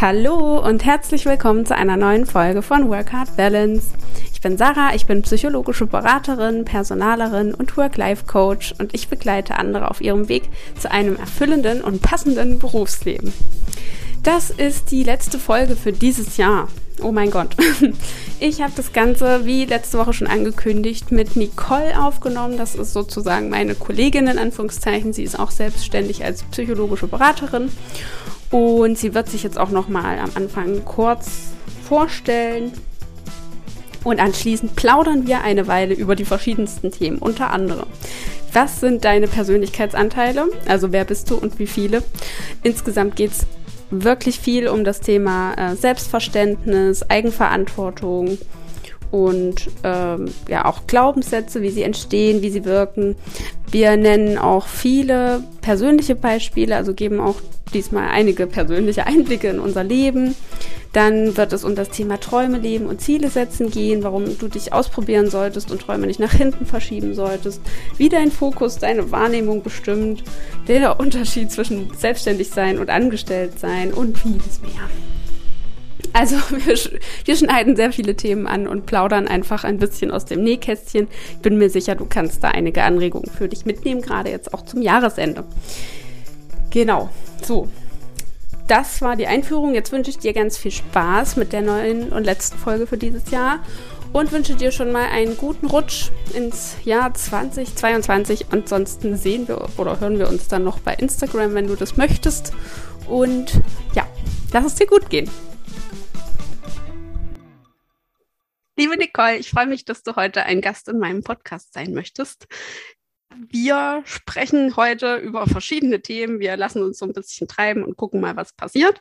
Hallo und herzlich willkommen zu einer neuen Folge von Work Hard Balance. Ich bin Sarah, ich bin psychologische Beraterin, Personalerin und Work-Life-Coach und ich begleite andere auf ihrem Weg zu einem erfüllenden und passenden Berufsleben. Das ist die letzte Folge für dieses Jahr. Oh mein Gott. Ich habe das Ganze, wie letzte Woche schon angekündigt, mit Nicole aufgenommen. Das ist sozusagen meine Kollegin in Anführungszeichen. Sie ist auch selbstständig als psychologische Beraterin. Und sie wird sich jetzt auch noch mal am Anfang kurz vorstellen. Und anschließend plaudern wir eine Weile über die verschiedensten Themen, unter anderem. Was sind deine Persönlichkeitsanteile? Also wer bist du und wie viele? Insgesamt geht es wirklich viel um das Thema äh, Selbstverständnis, Eigenverantwortung und ähm, ja auch Glaubenssätze, wie sie entstehen, wie sie wirken. Wir nennen auch viele persönliche Beispiele, also geben auch diesmal einige persönliche Einblicke in unser Leben. Dann wird es um das Thema Träume leben und Ziele setzen gehen, warum du dich ausprobieren solltest und Träume nicht nach hinten verschieben solltest, wie dein Fokus deine Wahrnehmung bestimmt, der Unterschied zwischen selbstständig sein und angestellt sein und vieles mehr. Also wir, wir, schneiden sehr viele Themen an und plaudern einfach ein bisschen aus dem Nähkästchen. Ich bin mir sicher, du kannst da einige Anregungen für dich mitnehmen, gerade jetzt auch zum Jahresende. Genau, so. Das war die Einführung. Jetzt wünsche ich dir ganz viel Spaß mit der neuen und letzten Folge für dieses Jahr und wünsche dir schon mal einen guten Rutsch ins Jahr 2022. Ansonsten sehen wir oder hören wir uns dann noch bei Instagram, wenn du das möchtest. Und ja, lass es dir gut gehen. Liebe Nicole, ich freue mich, dass du heute ein Gast in meinem Podcast sein möchtest. Wir sprechen heute über verschiedene Themen. Wir lassen uns so ein bisschen treiben und gucken mal, was passiert.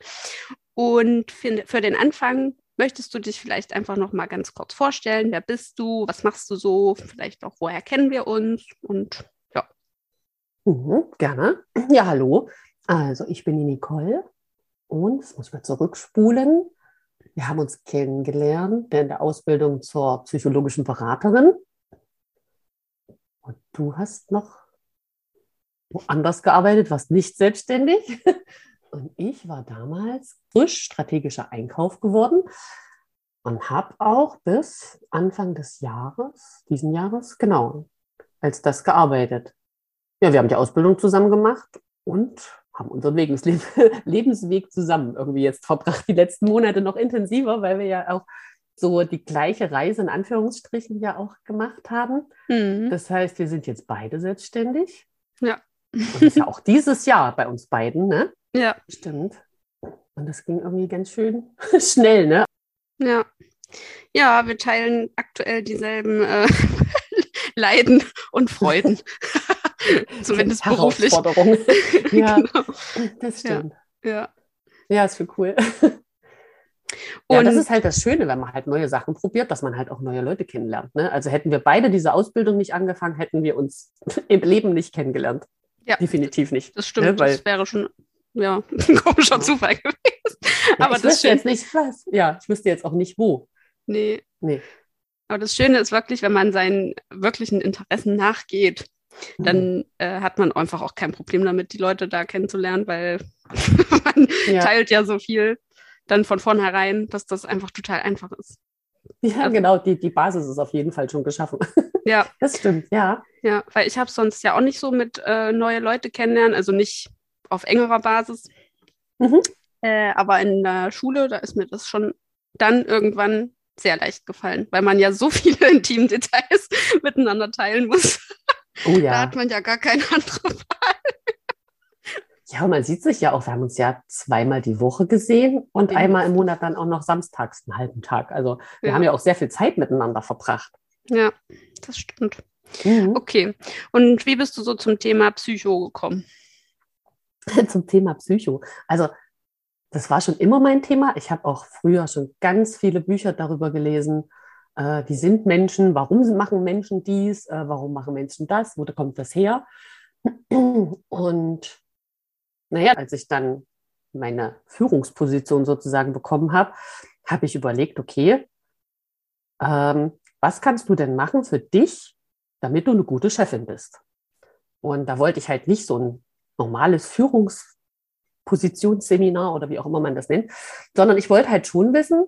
Und für, den Anfang möchtest du dich vielleicht einfach noch mal ganz kurz vorstellen. Wer bist du? Was machst du so? Vielleicht auch, woher kennen wir uns? Und ja. Mhm, gerne. Ja, hallo. Also, ich bin die Nicole und, das muss mal zurückspulen, wir haben uns kennengelernt in der Ausbildung zur psychologischen Beraterin. Und du hast noch woanders gearbeitet, warst nicht selbstständig. Und ich war damals frisch strategischer Einkauf geworden und habe auch bis Anfang des Jahres, diesen Jahres, genau, als das gearbeitet. Ja, wir haben die Ausbildung zusammen gemacht und haben unseren Lebensweg zusammen irgendwie jetzt verbracht, die letzten Monate noch intensiver, weil wir ja auch so die gleiche Reise in Anführungsstrichen ja auch gemacht haben. Mhm. Das heißt, wir sind jetzt beide selbstständig. Ja. Und das ist ja auch dieses Jahr bei uns beiden, ne? Ja. Stimmt. Und das ging irgendwie ganz schön schnell, ne? Ja. Ja, wir teilen aktuell dieselben äh, Leiden und Freuden. Zumindest beruflich. ja, genau. das stimmt. Ja, ja. ja ist für cool. Und ja, das ist halt das Schöne, wenn man halt neue Sachen probiert, dass man halt auch neue Leute kennenlernt. Ne? Also hätten wir beide diese Ausbildung nicht angefangen, hätten wir uns im Leben nicht kennengelernt. Ja. Definitiv nicht. Das stimmt. Ne? Weil, das wäre schon ja, ein komischer. Zufall gewesen. Ja, Aber ich das wüsste jetzt nicht was. Ja, ich wüsste jetzt auch nicht wo. Nee. Nee. Aber das Schöne ist wirklich, wenn man seinen wirklichen Interessen nachgeht, dann mhm. äh, hat man einfach auch kein Problem damit, die Leute da kennenzulernen, weil man ja. teilt ja so viel dann von vornherein, dass das einfach total einfach ist. Ja, also, genau, die, die Basis ist auf jeden Fall schon geschaffen. Ja. Das stimmt, ja. Ja, weil ich habe sonst ja auch nicht so mit äh, neue Leute kennenlernen, also nicht auf engerer Basis. Mhm. Äh, aber in der Schule, da ist mir das schon dann irgendwann sehr leicht gefallen, weil man ja so viele intime Details miteinander teilen muss. Oh ja. Da hat man ja gar keine andere Wahl. Ja, und man sieht sich ja auch, wir haben uns ja zweimal die Woche gesehen und ja. einmal im Monat dann auch noch samstags einen halben Tag. Also wir ja. haben ja auch sehr viel Zeit miteinander verbracht. Ja, das stimmt. Mhm. Okay. Und wie bist du so zum Thema Psycho gekommen? zum Thema Psycho. Also das war schon immer mein Thema. Ich habe auch früher schon ganz viele Bücher darüber gelesen. Äh, die sind Menschen, warum machen Menschen dies, äh, warum machen Menschen das, wo kommt das her? Und naja, als ich dann meine Führungsposition sozusagen bekommen habe, habe ich überlegt, okay, ähm, was kannst du denn machen für dich, damit du eine gute Chefin bist? Und da wollte ich halt nicht so ein normales Führungs Positionsseminar oder wie auch immer man das nennt, sondern ich wollte halt schon wissen,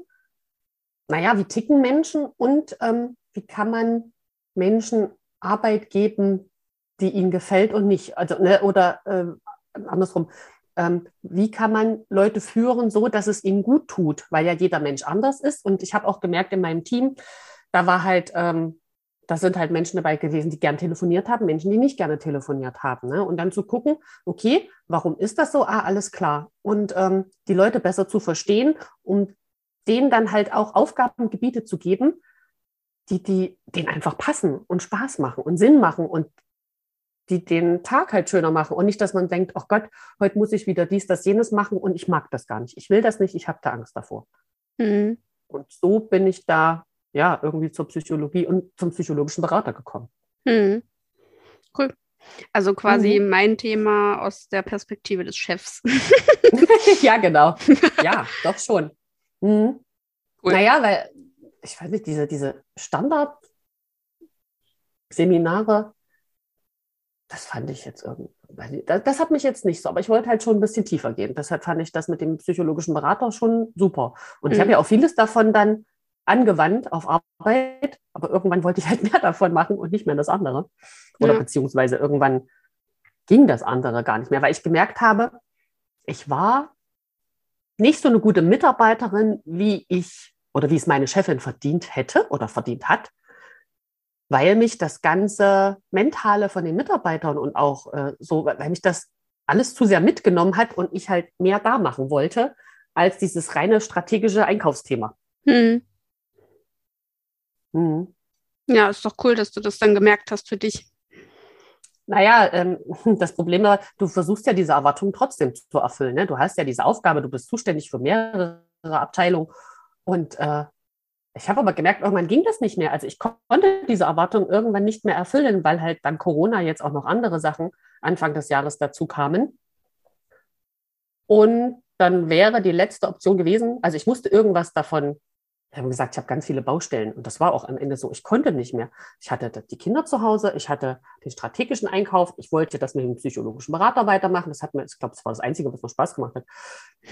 naja, wie ticken Menschen und ähm, wie kann man Menschen Arbeit geben, die ihnen gefällt und nicht. Also, ne, oder äh, andersrum, ähm, wie kann man Leute führen, so dass es ihnen gut tut, weil ja jeder Mensch anders ist. Und ich habe auch gemerkt in meinem Team, da war halt, ähm, da sind halt Menschen dabei gewesen, die gern telefoniert haben, Menschen, die nicht gerne telefoniert haben. Ne? Und dann zu gucken, okay, warum ist das so? Ah, alles klar. Und ähm, die Leute besser zu verstehen, um denen dann halt auch Aufgabengebiete zu geben, die, die denen einfach passen und Spaß machen und Sinn machen und die den Tag halt schöner machen und nicht, dass man denkt, oh Gott, heute muss ich wieder dies, das, jenes machen und ich mag das gar nicht. Ich will das nicht, ich habe da Angst davor. Mhm. Und so bin ich da ja irgendwie zur Psychologie und zum psychologischen Berater gekommen. Mhm. Cool. Also quasi mhm. mein Thema aus der Perspektive des Chefs. ja, genau. Ja, doch schon. Mhm. Cool. Naja, weil ich weiß nicht, diese, diese Standard-Seminare, das fand ich jetzt irgendwie, das, das, hat mich jetzt nicht so, aber ich wollte halt schon ein bisschen tiefer gehen. Deshalb fand ich das mit dem psychologischen Berater schon super. Und mhm. ich habe ja auch vieles davon dann angewandt auf Arbeit, aber irgendwann wollte ich halt mehr davon machen und nicht mehr das andere. Oder ja. beziehungsweise irgendwann ging das andere gar nicht mehr, weil ich gemerkt habe, ich war nicht so eine gute Mitarbeiterin, wie ich oder wie es meine Chefin verdient hätte oder verdient hat weil mich das ganze Mentale von den Mitarbeitern und auch äh, so, weil mich das alles zu sehr mitgenommen hat und ich halt mehr da machen wollte, als dieses reine strategische Einkaufsthema. Hm. Hm. Ja, ist doch cool, dass du das dann gemerkt hast für dich. Naja, ähm, das Problem war, du versuchst ja diese Erwartungen trotzdem zu erfüllen. Ne? Du hast ja diese Aufgabe, du bist zuständig für mehrere Abteilungen und äh, ich habe aber gemerkt, irgendwann ging das nicht mehr. Also ich konnte diese Erwartung irgendwann nicht mehr erfüllen, weil halt dann Corona jetzt auch noch andere Sachen Anfang des Jahres dazu kamen. Und dann wäre die letzte Option gewesen, also ich musste irgendwas davon, ich habe gesagt, ich habe ganz viele Baustellen und das war auch am Ende so, ich konnte nicht mehr. Ich hatte die Kinder zu Hause, ich hatte den strategischen Einkauf, ich wollte das mit dem psychologischen Berater weitermachen. Das hat mir, ich glaube, das war das Einzige, was mir Spaß gemacht hat.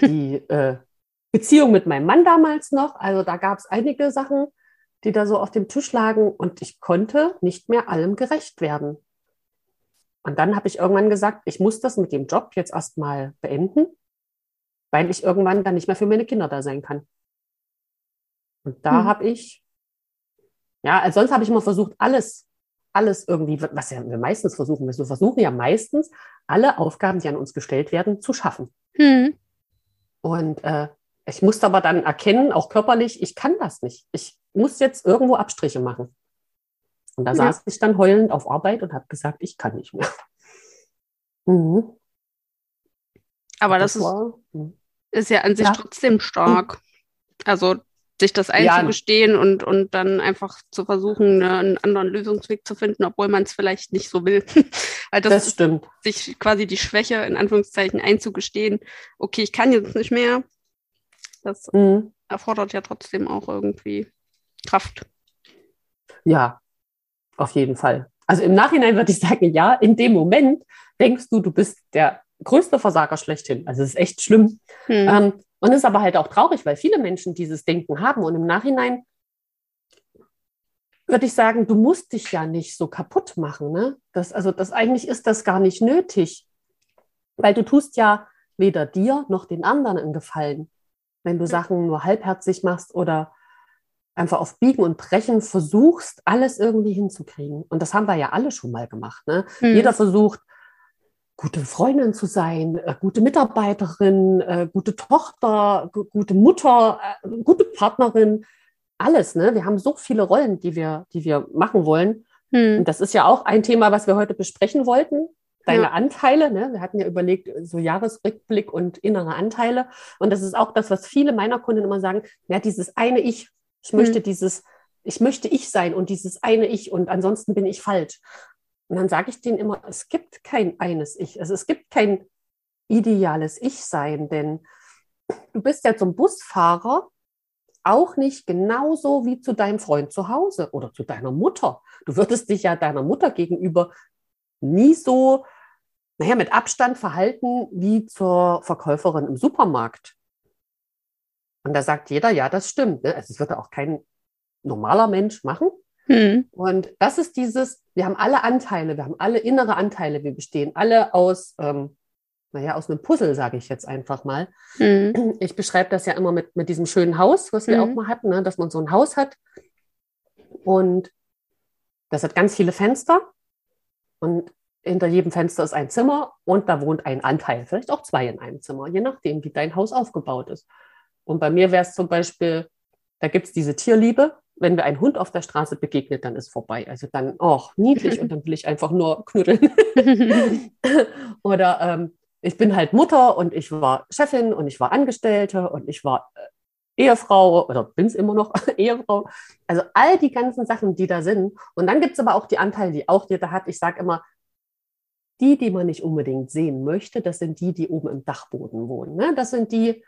Die äh, Beziehung mit meinem Mann damals noch. Also da gab es einige Sachen, die da so auf dem Tisch lagen und ich konnte nicht mehr allem gerecht werden. Und dann habe ich irgendwann gesagt, ich muss das mit dem Job jetzt erstmal beenden, weil ich irgendwann dann nicht mehr für meine Kinder da sein kann. Und da hm. habe ich, ja, als sonst habe ich immer versucht, alles, alles irgendwie, was ja wir meistens versuchen, wir versuchen ja meistens, alle Aufgaben, die an uns gestellt werden, zu schaffen. Hm. Und äh, ich musste aber dann erkennen, auch körperlich, ich kann das nicht. Ich muss jetzt irgendwo Abstriche machen. Und da ja. saß ich dann heulend auf Arbeit und habe gesagt, ich kann nicht mehr. Mhm. Aber das, das ist, hm. ist, ja an sich ja. trotzdem stark. Also sich das einzugestehen ja. und, und dann einfach zu versuchen, ne, einen anderen Lösungsweg zu finden, obwohl man es vielleicht nicht so will. Weil das, das stimmt. Sich quasi die Schwäche in Anführungszeichen einzugestehen, okay, ich kann jetzt nicht mehr, das mhm. erfordert ja trotzdem auch irgendwie Kraft. Ja, auf jeden Fall. Also im Nachhinein würde ich sagen, ja, in dem Moment denkst du, du bist der größte Versager schlechthin. Also es ist echt schlimm. Mhm. Ähm, und es ist aber halt auch traurig, weil viele Menschen dieses Denken haben. Und im Nachhinein würde ich sagen, du musst dich ja nicht so kaputt machen. Ne? Das, also das eigentlich ist das gar nicht nötig, weil du tust ja weder dir noch den anderen einen Gefallen wenn du Sachen nur halbherzig machst oder einfach auf Biegen und Brechen versuchst, alles irgendwie hinzukriegen. Und das haben wir ja alle schon mal gemacht. Ne? Mhm. Jeder versucht, gute Freundin zu sein, äh, gute Mitarbeiterin, äh, gute Tochter, gute Mutter, äh, gute Partnerin, alles. Ne? Wir haben so viele Rollen, die wir, die wir machen wollen. Mhm. Und das ist ja auch ein Thema, was wir heute besprechen wollten deine ja. Anteile. Ne? Wir hatten ja überlegt, so Jahresrückblick und innere Anteile. Und das ist auch das, was viele meiner Kunden immer sagen, ja, dieses eine Ich, ich mhm. möchte dieses, ich möchte ich sein und dieses eine Ich und ansonsten bin ich falsch. Und dann sage ich denen immer, es gibt kein eines Ich. Also es gibt kein ideales Ich-Sein, denn du bist ja zum Busfahrer auch nicht genauso wie zu deinem Freund zu Hause oder zu deiner Mutter. Du würdest dich ja deiner Mutter gegenüber nie so naja, mit Abstand verhalten wie zur Verkäuferin im Supermarkt. Und da sagt jeder, ja, das stimmt. Ne? Also es würde auch kein normaler Mensch machen. Mhm. Und das ist dieses, wir haben alle Anteile, wir haben alle innere Anteile, wir bestehen alle aus, ähm, naja, aus einem Puzzle, sage ich jetzt einfach mal. Mhm. Ich beschreibe das ja immer mit, mit diesem schönen Haus, was wir auch mal hatten, ne? dass man so ein Haus hat. Und das hat ganz viele Fenster. Und hinter jedem Fenster ist ein Zimmer und da wohnt ein Anteil, vielleicht auch zwei in einem Zimmer, je nachdem, wie dein Haus aufgebaut ist. Und bei mir wäre es zum Beispiel, da gibt es diese Tierliebe. Wenn mir ein Hund auf der Straße begegnet, dann ist vorbei. Also dann, oh, niedlich und dann will ich einfach nur knuddeln. Oder ähm, ich bin halt Mutter und ich war Chefin und ich war Angestellte und ich war äh, Ehefrau oder bin es immer noch Ehefrau. Also all die ganzen Sachen, die da sind. Und dann gibt es aber auch die Anteile, die auch jeder hat. Ich sage immer, die, die man nicht unbedingt sehen möchte, das sind die, die oben im Dachboden wohnen. Ne? Das sind die,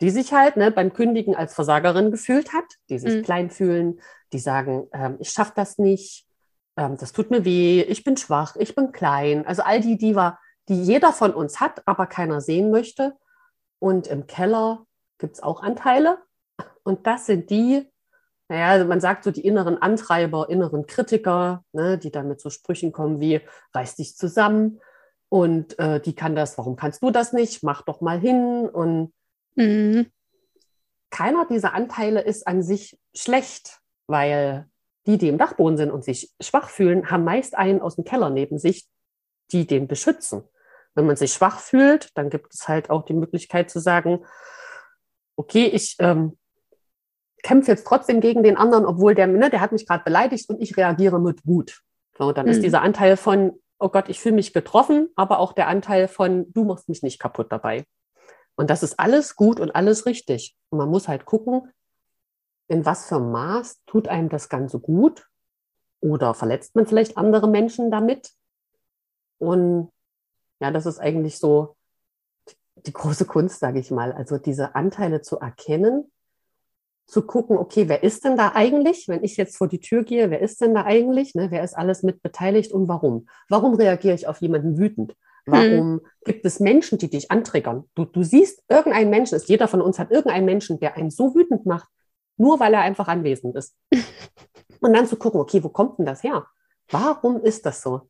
die sich halt ne, beim Kündigen als Versagerin gefühlt hat, die sich mhm. klein fühlen, die sagen, ähm, ich schaffe das nicht, ähm, das tut mir weh, ich bin schwach, ich bin klein. Also all die, die, war, die jeder von uns hat, aber keiner sehen möchte. Und im Keller gibt es auch Anteile. Und das sind die, naja, man sagt so die inneren Antreiber, inneren Kritiker, ne, die dann mit so Sprüchen kommen wie, reiß dich zusammen. Und äh, die kann das, warum kannst du das nicht? Mach doch mal hin. Und Mhm. Keiner dieser Anteile ist an sich schlecht, weil die, die im Dachboden sind und sich schwach fühlen, haben meist einen aus dem Keller neben sich, die den beschützen. Wenn man sich schwach fühlt, dann gibt es halt auch die Möglichkeit zu sagen, okay, ich ähm, kämpfe jetzt trotzdem gegen den anderen, obwohl der, ne, der hat mich gerade beleidigt und ich reagiere mit Wut. So, dann mhm. ist dieser Anteil von, oh Gott, ich fühle mich getroffen, aber auch der Anteil von, du machst mich nicht kaputt dabei. Und das ist alles gut und alles richtig. Und man muss halt gucken, in was für Maß tut einem das Ganze gut oder verletzt man vielleicht andere Menschen damit. Und ja, das ist eigentlich so die große Kunst, sage ich mal. Also diese Anteile zu erkennen, zu gucken, okay, wer ist denn da eigentlich, wenn ich jetzt vor die Tür gehe, wer ist denn da eigentlich, ne? wer ist alles mit beteiligt und warum? Warum reagiere ich auf jemanden wütend? Warum hm. gibt es Menschen, die dich antriggern? Du, du siehst irgendeinen Menschen, ist jeder von uns hat irgendeinen Menschen, der einen so wütend macht, nur weil er einfach anwesend ist. Und dann zu gucken, okay, wo kommt denn das her? Warum ist das so?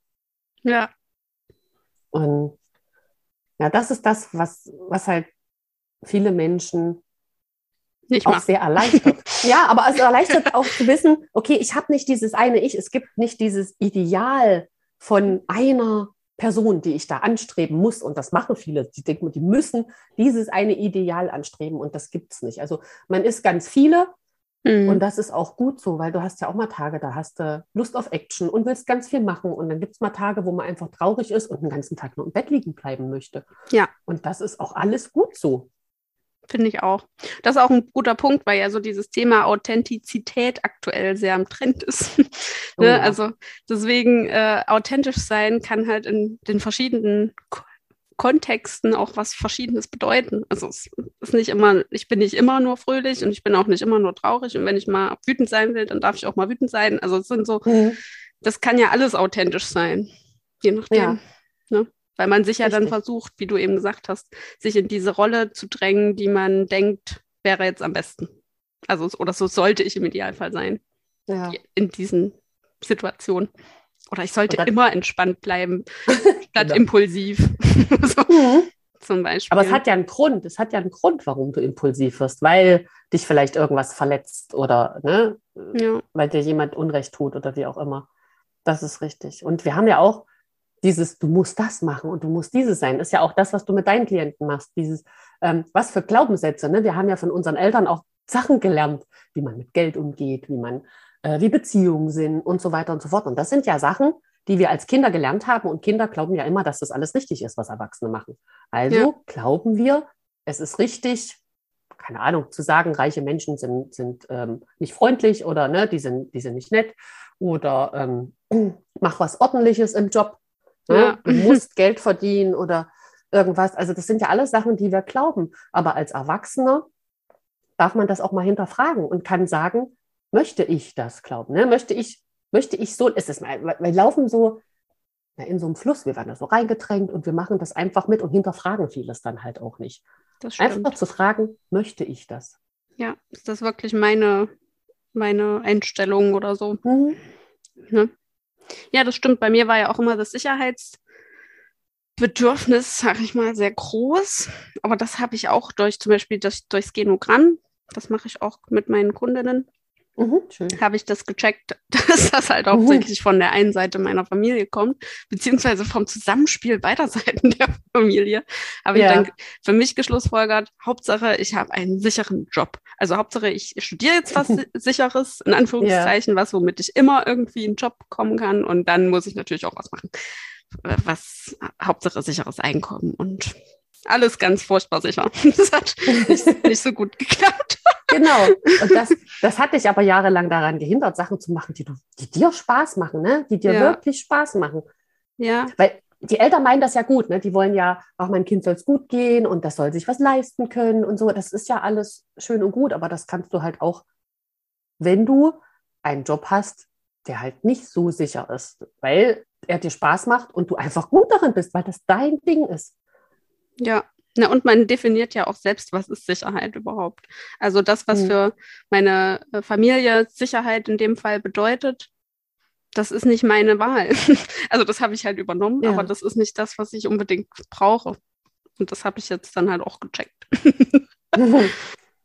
Ja. Und ja, das ist das, was, was halt viele Menschen nicht auch sehr erleichtert. ja, aber es erleichtert auch zu wissen, okay, ich habe nicht dieses eine Ich, es gibt nicht dieses Ideal von einer Person, die ich da anstreben muss, und das machen viele, die denken, die müssen dieses eine Ideal anstreben und das gibt es nicht. Also man ist ganz viele mhm. und das ist auch gut so, weil du hast ja auch mal Tage, da hast du Lust auf Action und willst ganz viel machen und dann gibt es mal Tage, wo man einfach traurig ist und den ganzen Tag nur im Bett liegen bleiben möchte. Ja. Und das ist auch alles gut so. Finde ich auch. Das ist auch ein guter Punkt, weil ja so dieses Thema Authentizität aktuell sehr am Trend ist. Oh, ne? ja. Also deswegen äh, authentisch sein kann halt in den verschiedenen K Kontexten auch was Verschiedenes bedeuten. Also es ist nicht immer, ich bin nicht immer nur fröhlich und ich bin auch nicht immer nur traurig. Und wenn ich mal wütend sein will, dann darf ich auch mal wütend sein. Also es sind so, mhm. das kann ja alles authentisch sein. Je nachdem. Ja. Ne? Weil man sich ja Richtig. dann versucht, wie du eben gesagt hast, sich in diese Rolle zu drängen, die man denkt, wäre jetzt am besten. Also, oder so sollte ich im Idealfall sein. Ja. In diesen Situationen. Oder ich sollte immer entspannt bleiben, statt genau. impulsiv. so, mhm. Zum Beispiel. Aber es hat ja einen Grund. Es hat ja einen Grund, warum du impulsiv wirst, weil dich vielleicht irgendwas verletzt oder ne, ja. weil dir jemand Unrecht tut oder wie auch immer. Das ist richtig. Und wir haben ja auch dieses, du musst das machen und du musst dieses sein, ist ja auch das, was du mit deinen Klienten machst. Dieses, ähm, was für Glaubenssätze. Ne? Wir haben ja von unseren Eltern auch Sachen gelernt, wie man mit Geld umgeht, wie man, äh, wie Beziehungen sind und so weiter und so fort. Und das sind ja Sachen, die wir als Kinder gelernt haben. Und Kinder glauben ja immer, dass das alles richtig ist, was Erwachsene machen. Also ja. glauben wir, es ist richtig, keine Ahnung, zu sagen, reiche Menschen sind, sind ähm, nicht freundlich oder ne, die, sind, die sind nicht nett oder ähm, mach was Ordentliches im Job. Ne? Ja. Du musst Geld verdienen oder irgendwas. Also das sind ja alles Sachen, die wir glauben. Aber als Erwachsener darf man das auch mal hinterfragen und kann sagen, möchte ich das glauben? Ne? Möchte ich, möchte ich so, ist es mal, wir laufen so, ja, in so einem Fluss. Wir werden da so reingedrängt und wir machen das einfach mit und hinterfragen vieles dann halt auch nicht. Einfach zu fragen, möchte ich das? Ja, ist das wirklich meine, meine Einstellung oder so? Mhm. Ne? Ja, das stimmt. Bei mir war ja auch immer das Sicherheitsbedürfnis, sag ich mal, sehr groß. Aber das habe ich auch durch zum Beispiel das, durchs Genogramm. Das mache ich auch mit meinen Kundinnen. Mhm, habe ich das gecheckt, dass das halt hauptsächlich mhm. von der einen Seite meiner Familie kommt, beziehungsweise vom Zusammenspiel beider Seiten der Familie. Habe ja. ich dann für mich geschlussfolgert, Hauptsache, ich habe einen sicheren Job. Also Hauptsache, ich studiere jetzt was Sicheres, in Anführungszeichen, ja. was, womit ich immer irgendwie einen Job bekommen kann. Und dann muss ich natürlich auch was machen. Was Hauptsache sicheres Einkommen und alles ganz furchtbar sicher. Das hat nicht, nicht so gut geklappt. Genau. Und das, das hat dich aber jahrelang daran gehindert, Sachen zu machen, die, du, die dir Spaß machen, ne? die dir ja. wirklich Spaß machen. Ja. Weil die Eltern meinen das ja gut, ne? Die wollen ja, auch mein Kind soll es gut gehen und das soll sich was leisten können und so. Das ist ja alles schön und gut, aber das kannst du halt auch, wenn du einen Job hast, der halt nicht so sicher ist, weil er dir Spaß macht und du einfach gut darin bist, weil das dein Ding ist. Ja, na, und man definiert ja auch selbst, was ist Sicherheit überhaupt. Also das, was mhm. für meine äh, Familie Sicherheit in dem Fall bedeutet, das ist nicht meine Wahl. also das habe ich halt übernommen, ja. aber das ist nicht das, was ich unbedingt brauche. Und das habe ich jetzt dann halt auch gecheckt.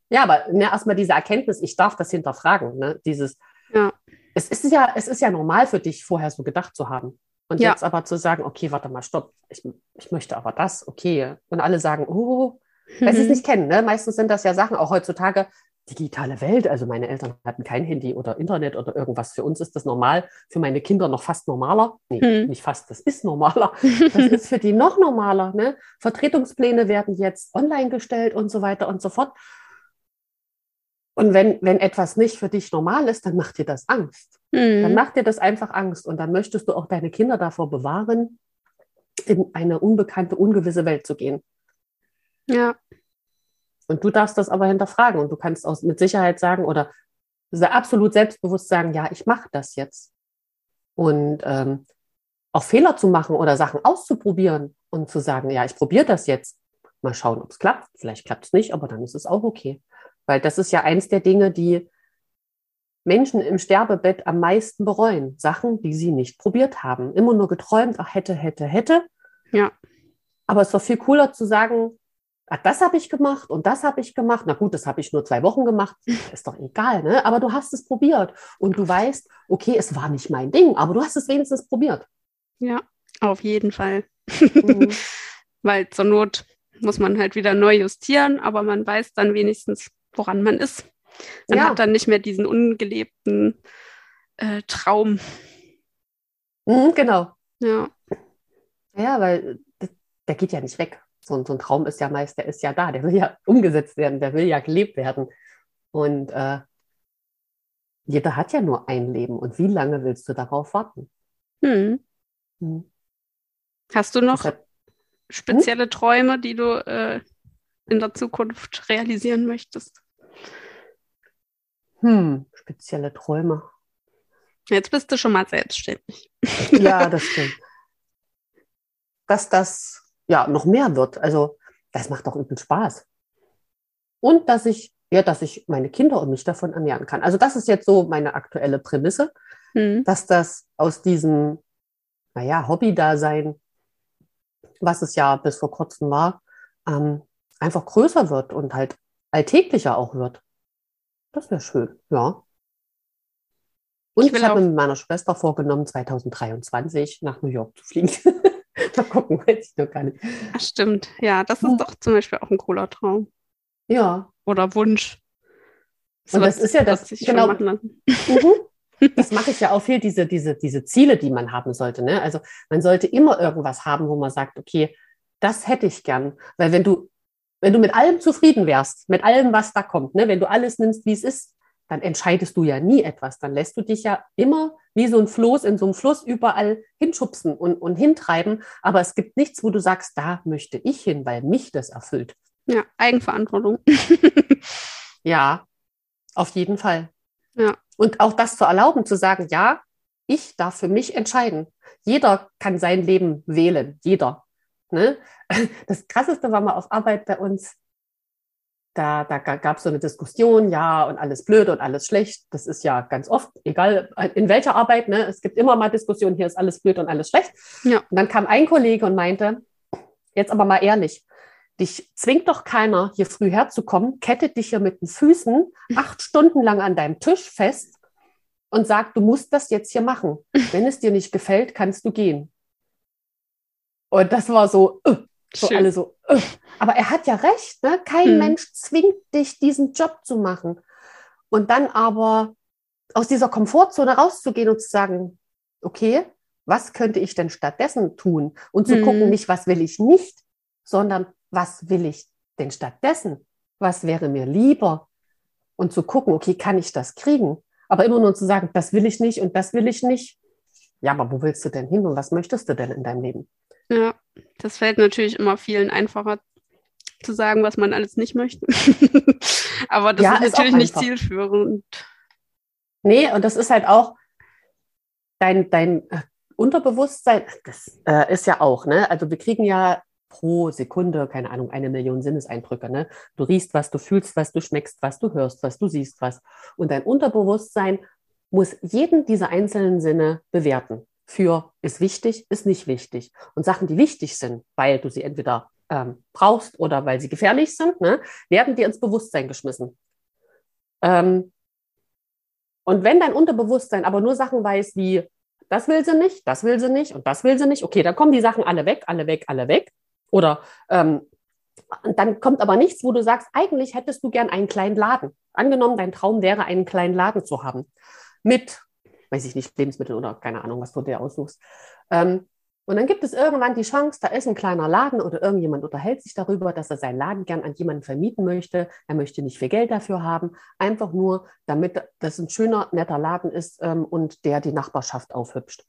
ja, aber ne, erstmal diese Erkenntnis, ich darf das hinterfragen. Ne? Dieses, ja. es, ist ja, es ist ja normal für dich, vorher so gedacht zu haben. Und ja. jetzt aber zu sagen, okay, warte mal, stopp, ich, ich möchte aber das, okay. Und alle sagen, oh, weil sie es nicht kennen. Ne? Meistens sind das ja Sachen, auch heutzutage, digitale Welt. Also meine Eltern hatten kein Handy oder Internet oder irgendwas. Für uns ist das normal, für meine Kinder noch fast normaler. Nee, hm. nicht fast, das ist normaler. Das ist für die noch normaler. Ne? Vertretungspläne werden jetzt online gestellt und so weiter und so fort. Und wenn, wenn etwas nicht für dich normal ist, dann macht dir das Angst. Mhm. Dann macht dir das einfach Angst. Und dann möchtest du auch deine Kinder davor bewahren, in eine unbekannte, ungewisse Welt zu gehen. Ja. Und du darfst das aber hinterfragen und du kannst auch mit Sicherheit sagen oder absolut selbstbewusst sagen, ja, ich mache das jetzt. Und ähm, auch Fehler zu machen oder Sachen auszuprobieren und zu sagen, ja, ich probiere das jetzt. Mal schauen, ob es klappt. Vielleicht klappt es nicht, aber dann ist es auch okay. Weil das ist ja eins der Dinge, die Menschen im Sterbebett am meisten bereuen. Sachen, die sie nicht probiert haben. Immer nur geträumt, ach, hätte, hätte, hätte. Ja. Aber es war viel cooler zu sagen, ach, das habe ich gemacht und das habe ich gemacht. Na gut, das habe ich nur zwei Wochen gemacht. Ist doch egal, ne? Aber du hast es probiert und du weißt, okay, es war nicht mein Ding, aber du hast es wenigstens probiert. Ja, auf jeden Fall. Mhm. Weil zur Not muss man halt wieder neu justieren, aber man weiß dann wenigstens, woran man ist. Man ja. hat dann nicht mehr diesen ungelebten äh, Traum. Mhm, genau. Ja. Ja, weil der geht ja nicht weg. So, so, ein Traum ist ja meist, der ist ja da, der will ja umgesetzt werden, der will ja gelebt werden. Und äh, jeder hat ja nur ein Leben. Und wie lange willst du darauf warten? Hm. Hm. Hast du noch Deshalb, spezielle hm? Träume, die du äh, in der Zukunft realisieren möchtest? Hm, spezielle Träume. Jetzt bist du schon mal selbstständig. Ja, das stimmt. Dass das ja noch mehr wird. Also, das macht doch übel Spaß. Und dass ich, ja, dass ich meine Kinder und mich davon ernähren kann. Also, das ist jetzt so meine aktuelle Prämisse, hm. dass das aus diesem, naja, Hobby-Dasein, was es ja bis vor kurzem war, ähm, einfach größer wird und halt alltäglicher auch wird. Das wäre schön, ja. Und ich, ich habe mit meiner Schwester vorgenommen, 2023 nach New York zu fliegen. Mal gucken, weiß ich noch gar nicht. Ach, stimmt, ja, das ist hm. doch zum Beispiel auch ein cooler Traum. Ja. Oder Wunsch. So Und das ist ja das, genau. Mhm. Das mache ich ja auch viel, diese, diese, diese Ziele, die man haben sollte. Ne? Also man sollte immer irgendwas haben, wo man sagt, okay, das hätte ich gern. Weil wenn du wenn du mit allem zufrieden wärst, mit allem, was da kommt, ne, wenn du alles nimmst, wie es ist, dann entscheidest du ja nie etwas. Dann lässt du dich ja immer wie so ein Floß in so einem Fluss überall hinschubsen und, und hintreiben. Aber es gibt nichts, wo du sagst, da möchte ich hin, weil mich das erfüllt. Ja, Eigenverantwortung. ja, auf jeden Fall. Ja. Und auch das zu erlauben, zu sagen, ja, ich darf für mich entscheiden. Jeder kann sein Leben wählen, jeder. Ne? Das Krasseste war mal auf Arbeit bei uns, da, da gab es so eine Diskussion, ja, und alles blöd und alles schlecht. Das ist ja ganz oft, egal in welcher Arbeit, ne? es gibt immer mal Diskussionen, hier ist alles blöd und alles schlecht. Ja. Und dann kam ein Kollege und meinte, jetzt aber mal ehrlich, dich zwingt doch keiner, hier früh herzukommen, kettet dich hier mit den Füßen acht Stunden lang an deinem Tisch fest und sagt, du musst das jetzt hier machen. Wenn es dir nicht gefällt, kannst du gehen. Und das war so, uh, so alle so. Uh. Aber er hat ja recht, ne? kein hm. Mensch zwingt dich, diesen Job zu machen. Und dann aber aus dieser Komfortzone rauszugehen und zu sagen, okay, was könnte ich denn stattdessen tun? Und zu hm. gucken, nicht, was will ich nicht, sondern was will ich denn stattdessen? Was wäre mir lieber? Und zu gucken, okay, kann ich das kriegen? Aber immer nur zu sagen, das will ich nicht und das will ich nicht. Ja, aber wo willst du denn hin und was möchtest du denn in deinem Leben? Ja, das fällt natürlich immer vielen einfacher zu sagen, was man alles nicht möchte. Aber das ja, ist natürlich ist nicht zielführend. Nee, und das ist halt auch dein, dein äh, Unterbewusstsein, das äh, ist ja auch, ne? Also wir kriegen ja pro Sekunde, keine Ahnung, eine Million Sinneseindrücke. Ne? Du riechst was, du fühlst was, du schmeckst was, du hörst was, du siehst was. Und dein Unterbewusstsein muss jeden dieser einzelnen Sinne bewerten für ist wichtig, ist nicht wichtig. Und Sachen, die wichtig sind, weil du sie entweder ähm, brauchst oder weil sie gefährlich sind, ne, werden dir ins Bewusstsein geschmissen. Ähm, und wenn dein Unterbewusstsein aber nur Sachen weiß wie, das will sie nicht, das will sie nicht und das will sie nicht, okay, dann kommen die Sachen alle weg, alle weg, alle weg. Oder ähm, dann kommt aber nichts, wo du sagst, eigentlich hättest du gern einen kleinen Laden. Angenommen, dein Traum wäre, einen kleinen Laden zu haben. Mit weiß ich nicht, Lebensmittel oder keine Ahnung, was du dir aussuchst. Ähm, und dann gibt es irgendwann die Chance, da ist ein kleiner Laden oder irgendjemand unterhält sich darüber, dass er seinen Laden gern an jemanden vermieten möchte. Er möchte nicht viel Geld dafür haben, einfach nur, damit das ein schöner, netter Laden ist ähm, und der die Nachbarschaft aufhübscht.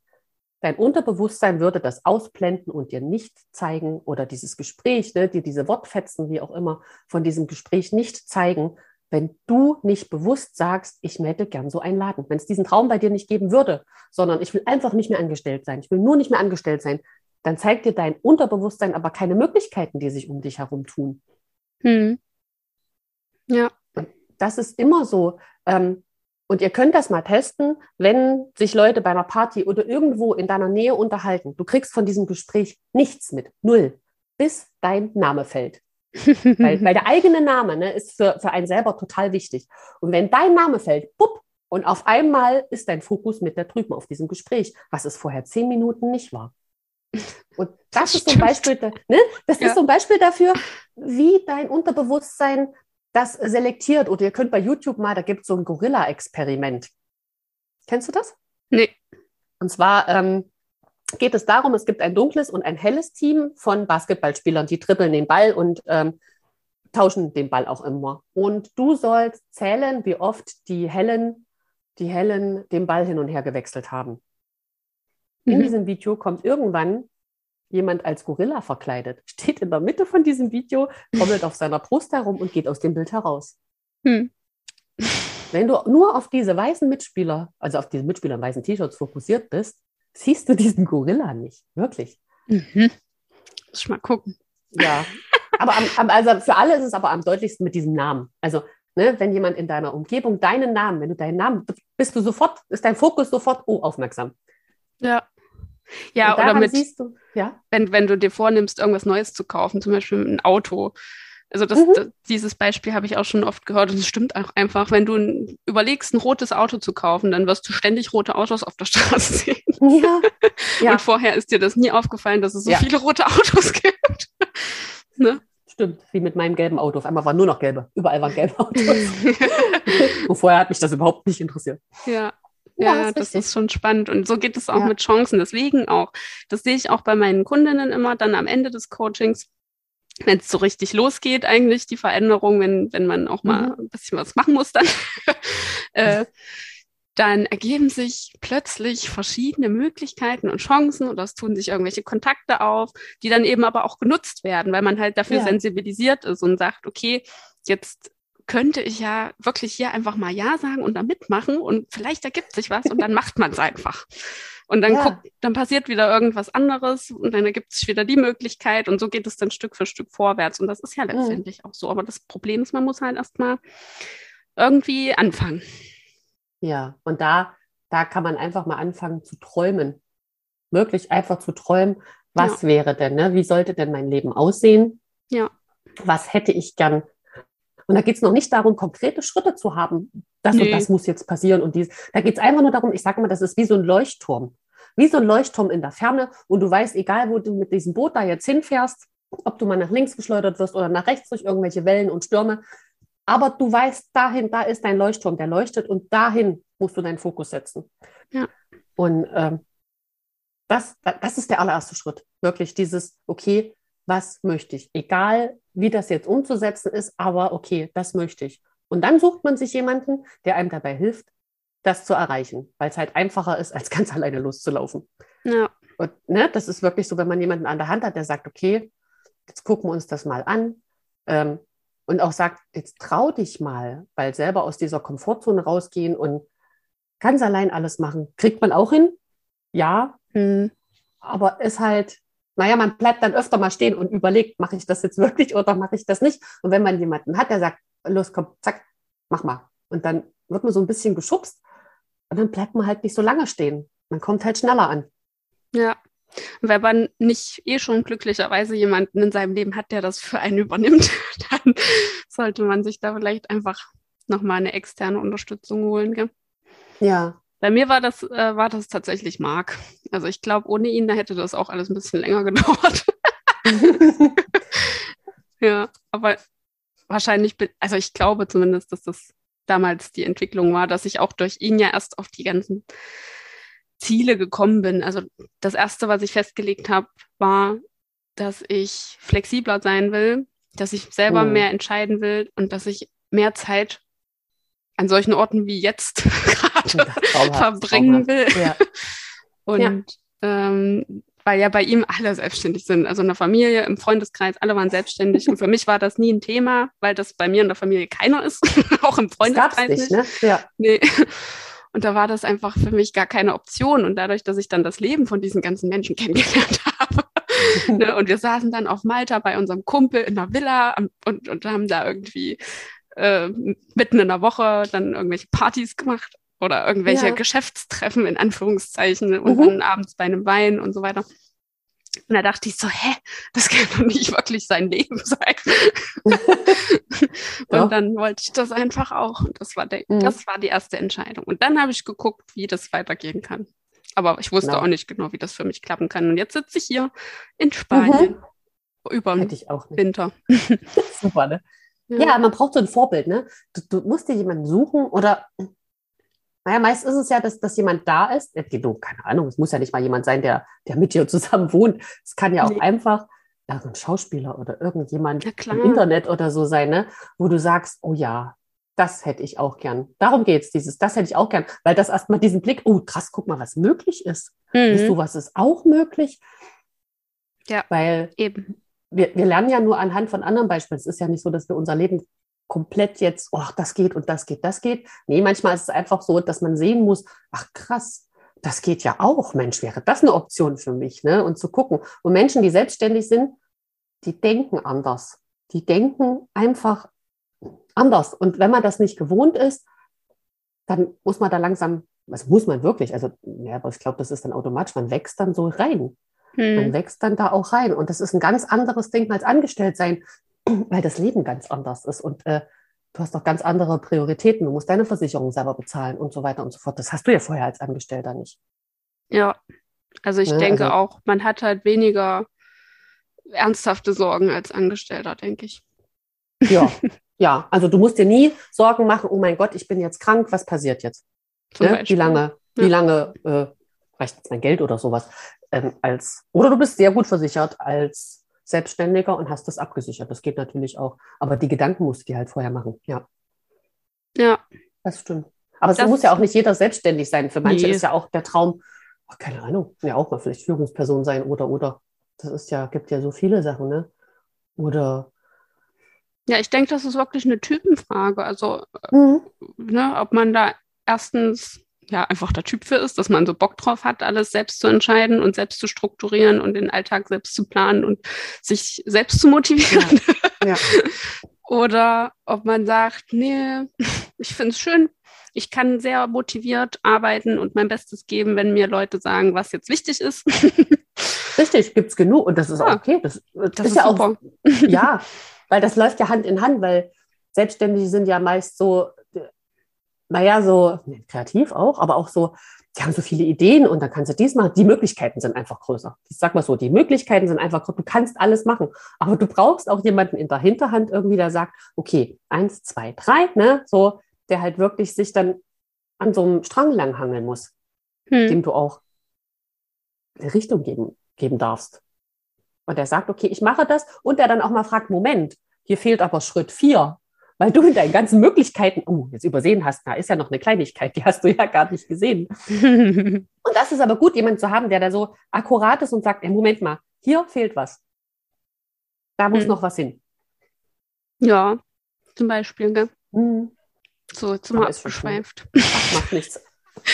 Dein Unterbewusstsein würde das ausblenden und dir nicht zeigen oder dieses Gespräch, ne, dir diese Wortfetzen, wie auch immer, von diesem Gespräch nicht zeigen, wenn du nicht bewusst sagst, ich hätte gern so einen Laden. Wenn es diesen Traum bei dir nicht geben würde, sondern ich will einfach nicht mehr angestellt sein, ich will nur nicht mehr angestellt sein, dann zeigt dir dein Unterbewusstsein aber keine Möglichkeiten, die sich um dich herum tun. Hm. Ja. das ist immer so. Ähm, und ihr könnt das mal testen, wenn sich Leute bei einer Party oder irgendwo in deiner Nähe unterhalten. Du kriegst von diesem Gespräch nichts mit. Null. Bis dein Name fällt weil, weil der eigene Name ne, ist für, für einen selber total wichtig. Und wenn dein Name fällt, bupp, und auf einmal ist dein Fokus mit da drüben auf diesem Gespräch, was es vorher zehn Minuten nicht war. Und das, das ist zum Beispiel, ne, das ja. ist zum Beispiel dafür, wie dein Unterbewusstsein das selektiert. Oder ihr könnt bei YouTube mal, da gibt es so ein Gorilla-Experiment. Kennst du das? Nee. Und zwar ähm, geht es darum, es gibt ein dunkles und ein helles Team von Basketballspielern, die trippeln den Ball und ähm, tauschen den Ball auch immer. Und du sollst zählen, wie oft die hellen, die hellen den Ball hin und her gewechselt haben. In mhm. diesem Video kommt irgendwann jemand als Gorilla verkleidet, steht in der Mitte von diesem Video, trommelt auf seiner Brust herum und geht aus dem Bild heraus. Mhm. Wenn du nur auf diese weißen Mitspieler, also auf diese Mitspieler in weißen T-Shirts fokussiert bist, siehst du diesen Gorilla nicht. Wirklich. Mhm. Muss ich mal gucken. Ja. Aber am, am, also für alle ist es aber am deutlichsten mit diesem Namen. Also, ne, wenn jemand in deiner Umgebung deinen Namen, wenn du deinen Namen, bist du sofort, ist dein Fokus sofort, oh, aufmerksam. Ja. Ja, oder mit, du, ja? Wenn, wenn du dir vornimmst, irgendwas Neues zu kaufen, zum Beispiel ein Auto, also das, mhm. das, dieses Beispiel habe ich auch schon oft gehört und es stimmt auch einfach, wenn du überlegst, ein rotes Auto zu kaufen, dann wirst du ständig rote Autos auf der Straße sehen. Ja. ja. Und vorher ist dir das nie aufgefallen, dass es so ja. viele rote Autos gibt. ne? Stimmt, wie mit meinem gelben Auto. Auf einmal waren nur noch gelbe. Überall waren gelbe Autos. und vorher hat mich das überhaupt nicht interessiert. Ja, ja, ja das ist schon spannend. Und so geht es auch ja. mit Chancen. Deswegen auch, das sehe ich auch bei meinen Kundinnen immer dann am Ende des Coachings wenn es so richtig losgeht, eigentlich die Veränderung, wenn, wenn man auch mal mhm. ein bisschen was machen muss, dann, äh, dann ergeben sich plötzlich verschiedene Möglichkeiten und Chancen oder es tun sich irgendwelche Kontakte auf, die dann eben aber auch genutzt werden, weil man halt dafür ja. sensibilisiert ist und sagt, okay, jetzt könnte ich ja wirklich hier einfach mal Ja sagen und da mitmachen und vielleicht ergibt sich was und dann macht man es einfach. Und dann, ja. guckt, dann passiert wieder irgendwas anderes und dann ergibt sich wieder die Möglichkeit und so geht es dann Stück für Stück vorwärts. Und das ist ja letztendlich mhm. auch so. Aber das Problem ist, man muss halt erstmal irgendwie anfangen. Ja, und da, da kann man einfach mal anfangen zu träumen. Wirklich einfach zu träumen, was ja. wäre denn, ne? wie sollte denn mein Leben aussehen? Ja. Was hätte ich gern? Und da geht es noch nicht darum, konkrete Schritte zu haben. Das nee. und das muss jetzt passieren und dies. Da geht es einfach nur darum, ich sage immer, das ist wie so ein Leuchtturm. Wie so ein Leuchtturm in der Ferne und du weißt, egal wo du mit diesem Boot da jetzt hinfährst, ob du mal nach links geschleudert wirst oder nach rechts durch irgendwelche Wellen und Stürme, aber du weißt, dahin, da ist dein Leuchtturm, der leuchtet und dahin musst du deinen Fokus setzen. Ja. Und ähm, das, das ist der allererste Schritt. Wirklich dieses, okay, was möchte ich? Egal, wie das jetzt umzusetzen ist, aber okay, das möchte ich. Und dann sucht man sich jemanden, der einem dabei hilft, das zu erreichen, weil es halt einfacher ist, als ganz alleine loszulaufen. Ja. Und ne, das ist wirklich so, wenn man jemanden an der Hand hat, der sagt, okay, jetzt gucken wir uns das mal an. Ähm, und auch sagt, jetzt trau dich mal, weil selber aus dieser Komfortzone rausgehen und ganz allein alles machen, kriegt man auch hin. Ja, mhm. aber ist halt, naja, man bleibt dann öfter mal stehen und überlegt, mache ich das jetzt wirklich oder mache ich das nicht? Und wenn man jemanden hat, der sagt, los, komm, zack, mach mal. Und dann wird man so ein bisschen geschubst und dann bleibt man halt nicht so lange stehen. Man kommt halt schneller an. Ja, wenn man nicht eh schon glücklicherweise jemanden in seinem Leben hat, der das für einen übernimmt, dann sollte man sich da vielleicht einfach nochmal eine externe Unterstützung holen. Gell? Ja. Bei mir war das, äh, war das tatsächlich Marc. Also ich glaube, ohne ihn, da hätte das auch alles ein bisschen länger gedauert. ja, aber wahrscheinlich, bin, also ich glaube zumindest, dass das damals die Entwicklung war, dass ich auch durch ihn ja erst auf die ganzen Ziele gekommen bin. Also das Erste, was ich festgelegt habe, war, dass ich flexibler sein will, dass ich selber oh. mehr entscheiden will und dass ich mehr Zeit an solchen Orten wie jetzt gerade verbringen will. Ja. Und. Ähm, weil ja bei ihm alle selbstständig sind. Also in der Familie, im Freundeskreis, alle waren selbstständig. Und für mich war das nie ein Thema, weil das bei mir in der Familie keiner ist, auch im Freundeskreis nicht. nicht. Ne? Ja. Nee. Und da war das einfach für mich gar keine Option. Und dadurch, dass ich dann das Leben von diesen ganzen Menschen kennengelernt habe, ne, und wir saßen dann auf Malta bei unserem Kumpel in der Villa und, und haben da irgendwie äh, mitten in der Woche dann irgendwelche Partys gemacht oder irgendwelche ja. Geschäftstreffen in Anführungszeichen und mhm. dann abends bei einem Wein und so weiter. Und da dachte ich so, hä, das kann doch nicht wirklich sein Leben sein. und ja. dann wollte ich das einfach auch. Und das war, der, mhm. das war die erste Entscheidung. Und dann habe ich geguckt, wie das weitergehen kann. Aber ich wusste genau. auch nicht genau, wie das für mich klappen kann. Und jetzt sitze ich hier in Spanien mhm. über den Winter. Super, ne? Ja. ja. man braucht so ein Vorbild, ne? Du, du musst dir jemanden suchen oder naja, meist ist es ja, dass, dass jemand da ist. Du, keine Ahnung, es muss ja nicht mal jemand sein, der, der mit dir zusammen wohnt. Es kann ja auch nee. einfach irgendein Schauspieler oder irgendjemand im Internet oder so sein, ne? wo du sagst, oh ja, das hätte ich auch gern. Darum geht's, dieses, das hätte ich auch gern, weil das erstmal diesen Blick, oh krass, guck mal, was möglich ist. Mhm. du, was ist auch möglich? Ja, weil eben. Wir, wir lernen ja nur anhand von anderen Beispielen. Es ist ja nicht so, dass wir unser Leben komplett jetzt, oh, das geht und das geht, das geht. Nee, manchmal ist es einfach so, dass man sehen muss, ach krass, das geht ja auch. Mensch, wäre das eine Option für mich, ne? Und zu gucken. Und Menschen, die selbstständig sind, die denken anders. Die denken einfach anders. Und wenn man das nicht gewohnt ist, dann muss man da langsam, also muss man wirklich, also ja, aber ich glaube, das ist dann automatisch, man wächst dann so rein. Hm. Man wächst dann da auch rein. Und das ist ein ganz anderes Ding als angestellt sein weil das Leben ganz anders ist und äh, du hast doch ganz andere Prioritäten. Du musst deine Versicherung selber bezahlen und so weiter und so fort. Das hast du ja vorher als Angestellter nicht. Ja, also ich ne, denke also, auch, man hat halt weniger ernsthafte Sorgen als Angestellter, denke ich. Ja, ja, also du musst dir nie Sorgen machen, oh mein Gott, ich bin jetzt krank, was passiert jetzt? Ne? Wie lange, ja. wie lange äh, reicht jetzt mein Geld oder sowas? Ähm, als, oder du bist sehr gut versichert als Selbstständiger und hast das abgesichert. Das geht natürlich auch. Aber die Gedanken musst du dir halt vorher machen. Ja. Ja. Das stimmt. Aber es muss ja auch nicht jeder selbstständig sein. Für manche nee. ist ja auch der Traum, ach, keine Ahnung, ja auch mal vielleicht Führungsperson sein oder oder. Das ist ja, gibt ja so viele Sachen, ne? Oder Ja, ich denke, das ist wirklich eine Typenfrage. Also, mhm. ne, ob man da erstens ja einfach der Typ für ist, dass man so Bock drauf hat, alles selbst zu entscheiden und selbst zu strukturieren und den Alltag selbst zu planen und sich selbst zu motivieren. Ja. ja. Oder ob man sagt, nee, ich finde es schön, ich kann sehr motiviert arbeiten und mein Bestes geben, wenn mir Leute sagen, was jetzt wichtig ist. Richtig, gibt es genug und das ist ja. auch okay. Das, das, das ist, ja super. auch, ja, weil das läuft ja Hand in Hand, weil Selbstständige sind ja meist so, naja, so kreativ auch, aber auch so, die haben so viele Ideen und dann kannst du dies machen. Die Möglichkeiten sind einfach größer. Ich sag mal so, die Möglichkeiten sind einfach größer. Du kannst alles machen. Aber du brauchst auch jemanden in der Hinterhand irgendwie, der sagt, okay, eins, zwei, drei, ne, so, der halt wirklich sich dann an so einem Strang langhangeln muss, hm. dem du auch eine Richtung geben, geben darfst. Und der sagt, okay, ich mache das. Und der dann auch mal fragt, Moment, hier fehlt aber Schritt vier weil du mit deinen ganzen Möglichkeiten, oh, jetzt übersehen hast, da ist ja noch eine Kleinigkeit, die hast du ja gar nicht gesehen. und das ist aber gut, jemanden zu haben, der da so akkurat ist und sagt, hey, Moment mal, hier fehlt was. Da muss hm. noch was hin. Ja, zum Beispiel, gell? Hm. So, wir abgeschweift. Das macht nichts.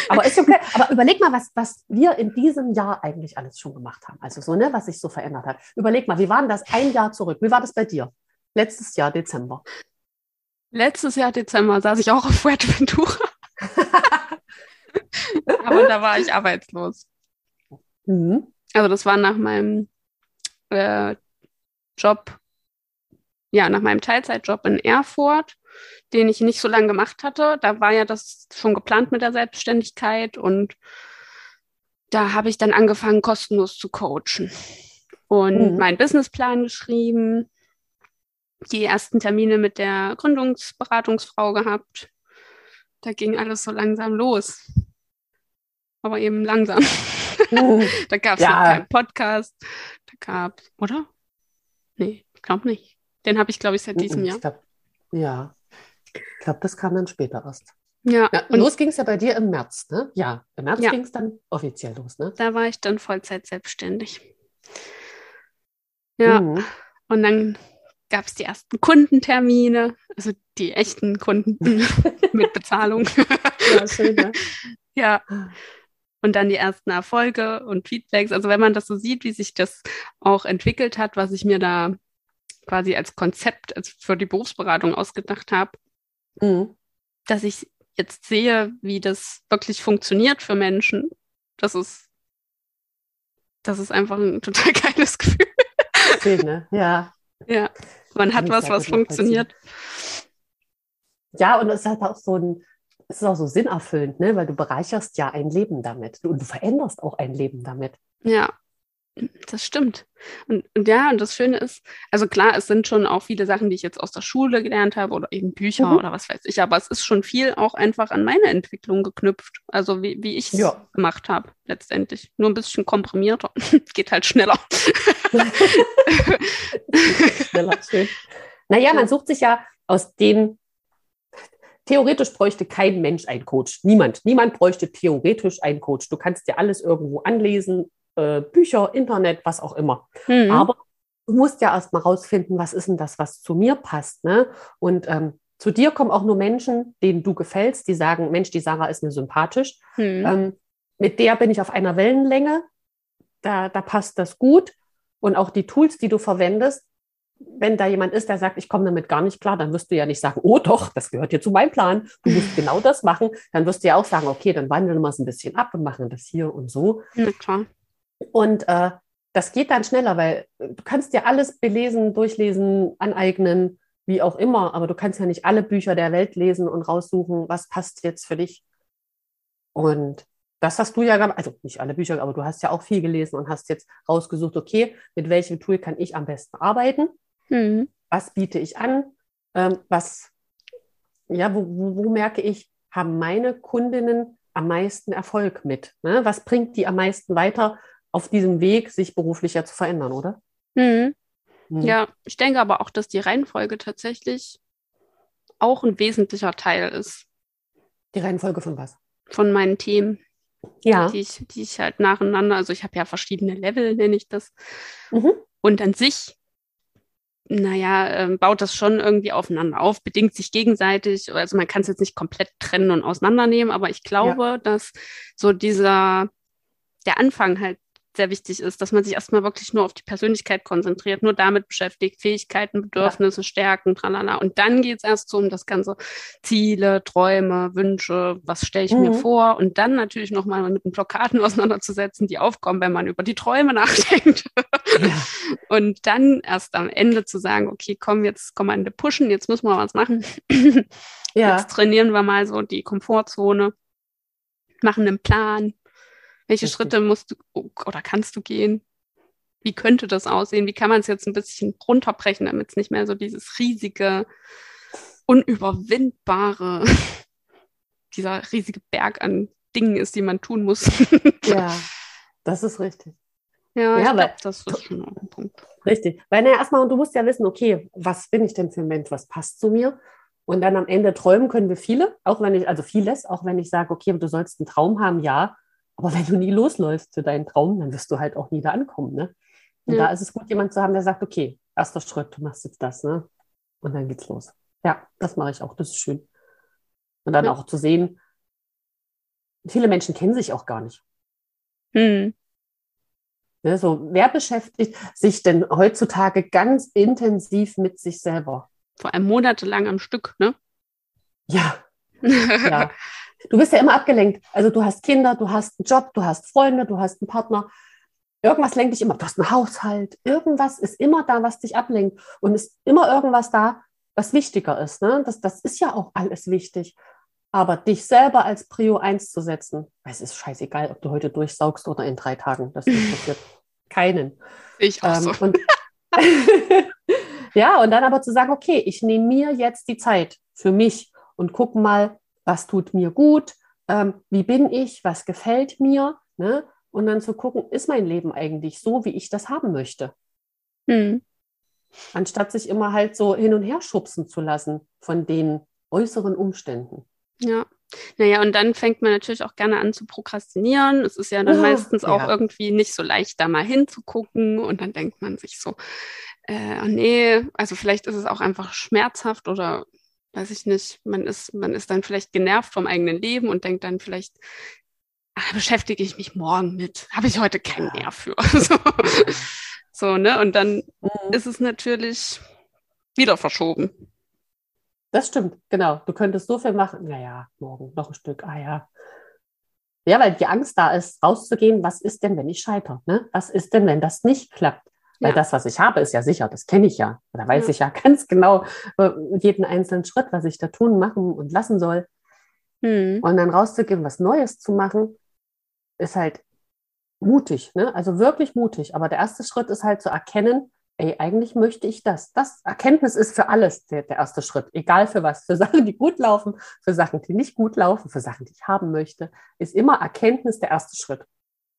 Aber ist okay. Aber überleg mal, was, was wir in diesem Jahr eigentlich alles schon gemacht haben. Also so, ne, was sich so verändert hat. Überleg mal, wie war denn das ein Jahr zurück? Wie war das bei dir? Letztes Jahr, Dezember. Letztes Jahr Dezember saß ich auch auf Fuerteventura. Aber da war ich arbeitslos. Mhm. Also das war nach meinem äh, Job, ja, nach meinem Teilzeitjob in Erfurt, den ich nicht so lange gemacht hatte. Da war ja das schon geplant mit der Selbstständigkeit und da habe ich dann angefangen, kostenlos zu coachen und mhm. meinen Businessplan geschrieben die ersten Termine mit der Gründungsberatungsfrau gehabt. Da ging alles so langsam los. Aber eben langsam. Uh, da gab es ja. noch keinen Podcast. Da gab oder? Nee, ich glaube nicht. Den habe ich, glaube ich, seit diesem Jahr. Glaub, ja. Ich glaube, das kam dann später erst. Ja. ja und los ging es ja bei dir im März, ne? Ja, im März ja. ging es dann offiziell los, ne? Da war ich dann Vollzeit selbstständig. Ja. Mhm. Und dann gab es die ersten Kundentermine, also die echten Kunden mit Bezahlung. ja, schön, ne? ja. Und dann die ersten Erfolge und Feedbacks. Also wenn man das so sieht, wie sich das auch entwickelt hat, was ich mir da quasi als Konzept als für die Berufsberatung ausgedacht habe, mhm. dass ich jetzt sehe, wie das wirklich funktioniert für Menschen, das ist, das ist einfach ein total geiles Gefühl. Schön, ne? Ja. Ja. Man hat was, was funktioniert. Ja, und es hat auch so ein, es ist auch so sinnerfüllend, ne? weil du bereicherst ja ein Leben damit und du veränderst auch ein Leben damit. Ja, das stimmt. Und, und, ja, und das Schöne ist, also klar, es sind schon auch viele Sachen, die ich jetzt aus der Schule gelernt habe oder eben Bücher mhm. oder was weiß ich, aber es ist schon viel auch einfach an meine Entwicklung geknüpft. Also wie, wie ich es ja. gemacht habe, letztendlich. Nur ein bisschen komprimierter. Geht halt schneller. schneller, schön. Naja, man sucht sich ja aus den Theoretisch bräuchte kein Mensch einen Coach. Niemand. Niemand bräuchte theoretisch einen Coach. Du kannst dir alles irgendwo anlesen, äh, Bücher, Internet, was auch immer. Mhm. Aber du musst ja erst mal rausfinden, was ist denn das, was zu mir passt. Ne? Und ähm, zu dir kommen auch nur Menschen, denen du gefällst, die sagen, Mensch, die Sarah ist mir sympathisch. Mhm. Ähm, mit der bin ich auf einer Wellenlänge. Da, da passt das gut. Und auch die Tools, die du verwendest, wenn da jemand ist, der sagt, ich komme damit gar nicht klar, dann wirst du ja nicht sagen, oh doch, das gehört hier zu meinem Plan, du musst genau das machen. Dann wirst du ja auch sagen, okay, dann wandeln wir es ein bisschen ab und machen das hier und so. Na klar. Und äh, das geht dann schneller, weil du kannst dir alles belesen, durchlesen, aneignen, wie auch immer, aber du kannst ja nicht alle Bücher der Welt lesen und raussuchen, was passt jetzt für dich. Und das hast du ja, also nicht alle Bücher, aber du hast ja auch viel gelesen und hast jetzt rausgesucht, okay, mit welchem Tool kann ich am besten arbeiten? Mhm. Was biete ich an? Ähm, was, ja, wo, wo, wo merke ich, haben meine Kundinnen am meisten Erfolg mit? Ne? Was bringt die am meisten weiter? Auf diesem Weg, sich beruflicher zu verändern, oder? Mhm. Mhm. Ja, ich denke aber auch, dass die Reihenfolge tatsächlich auch ein wesentlicher Teil ist. Die Reihenfolge von was? Von meinen Themen. Ja. Die ich, die ich halt nacheinander, also ich habe ja verschiedene Level, nenne ich das. Mhm. Und an sich naja, äh, baut das schon irgendwie aufeinander auf, bedingt sich gegenseitig. Also man kann es jetzt nicht komplett trennen und auseinandernehmen, aber ich glaube, ja. dass so dieser, der Anfang halt sehr wichtig ist, dass man sich erstmal wirklich nur auf die Persönlichkeit konzentriert, nur damit beschäftigt, Fähigkeiten, Bedürfnisse, ja. Stärken, tralala. Und dann geht es erst so um das ganze Ziele, Träume, Wünsche, was stelle ich mhm. mir vor und dann natürlich nochmal mit den Blockaden auseinanderzusetzen, die aufkommen, wenn man über die Träume nachdenkt. Ja. Und dann erst am Ende zu sagen, okay, komm, jetzt Kommande pushen, jetzt müssen wir was machen. ja. Jetzt trainieren wir mal so die Komfortzone, machen einen Plan, welche. Schritte musst du oder kannst du gehen? Wie könnte das aussehen? Wie kann man es jetzt ein bisschen runterbrechen, damit es nicht mehr so dieses riesige, unüberwindbare, dieser riesige Berg an Dingen ist, die man tun muss. ja, das ist richtig. Ja, ja ich glaube, das ist schon ein Punkt. Richtig. Weil naja, erstmal, du musst ja wissen, okay, was bin ich denn für ein Mensch, was passt zu mir? Und dann am Ende träumen können wir viele, auch wenn ich, also vieles, auch wenn ich sage, okay, du sollst einen Traum haben, ja, aber wenn du nie losläufst für deinen Traum, dann wirst du halt auch nie da ankommen. Ne? Und ja. da ist es gut, jemand zu haben, der sagt, okay, erster Schritt, du machst jetzt das, ne? Und dann geht's los. Ja, das mache ich auch, das ist schön. Und dann ja. auch zu sehen, viele Menschen kennen sich auch gar nicht. Hm. Ja, so, wer beschäftigt sich denn heutzutage ganz intensiv mit sich selber? Vor allem monatelang am Stück, ne? Ja. ja. Du bist ja immer abgelenkt. Also du hast Kinder, du hast einen Job, du hast Freunde, du hast einen Partner. Irgendwas lenkt dich immer. Du hast einen Haushalt. Irgendwas ist immer da, was dich ablenkt. Und ist immer irgendwas da, was wichtiger ist. Ne? Das, das ist ja auch alles wichtig. Aber dich selber als Prio 1 zu setzen, es ist scheißegal, ob du heute durchsaugst oder in drei Tagen. Das interessiert keinen. Ich auch ähm, so. Und ja, und dann aber zu sagen, okay, ich nehme mir jetzt die Zeit für mich und gucke mal, was tut mir gut, ähm, wie bin ich, was gefällt mir, ne? und dann zu gucken, ist mein Leben eigentlich so, wie ich das haben möchte. Hm. Anstatt sich immer halt so hin und her schubsen zu lassen von den äußeren Umständen. Ja. Naja, und dann fängt man natürlich auch gerne an zu prokrastinieren. Es ist ja dann ja, meistens auch ja. irgendwie nicht so leicht, da mal hinzugucken. Und dann denkt man sich so, äh, nee, also vielleicht ist es auch einfach schmerzhaft oder weiß ich nicht, man ist, man ist dann vielleicht genervt vom eigenen Leben und denkt dann vielleicht, ach, beschäftige ich mich morgen mit, habe ich heute keinen Nerv für. so. so, ne? Und dann mhm. ist es natürlich wieder verschoben. Das stimmt, genau. Du könntest so viel machen. Naja, morgen noch ein Stück. Ah ja. Ja, weil die Angst da ist, rauszugehen, was ist denn, wenn ich scheitere? Ne? Was ist denn, wenn das nicht klappt? Weil ja. das, was ich habe, ist ja sicher, das kenne ich ja. Da weiß ja. ich ja ganz genau äh, jeden einzelnen Schritt, was ich da tun, machen und lassen soll. Mhm. Und dann rauszugehen, was Neues zu machen, ist halt mutig, ne? Also wirklich mutig. Aber der erste Schritt ist halt zu erkennen, ey, eigentlich möchte ich das. Das Erkenntnis ist für alles der, der erste Schritt. Egal für was. Für Sachen, die gut laufen, für Sachen, die nicht gut laufen, für Sachen, die ich haben möchte, ist immer Erkenntnis der erste Schritt.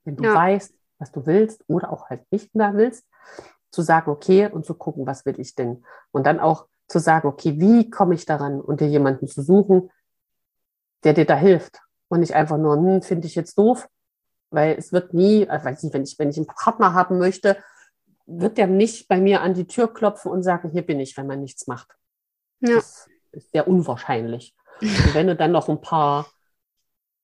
Wenn du ja. weißt, was du willst oder auch halt nicht mehr willst, zu sagen, okay, und zu gucken, was will ich denn? Und dann auch zu sagen, okay, wie komme ich daran und dir jemanden zu suchen, der dir da hilft und nicht einfach nur, hm, finde ich jetzt doof, weil es wird nie, also weiß nicht, wenn ich, wenn ich einen Partner haben möchte, wird der nicht bei mir an die Tür klopfen und sagen, hier bin ich, wenn man nichts macht. Ja. Das ist sehr unwahrscheinlich. Und wenn du dann noch ein paar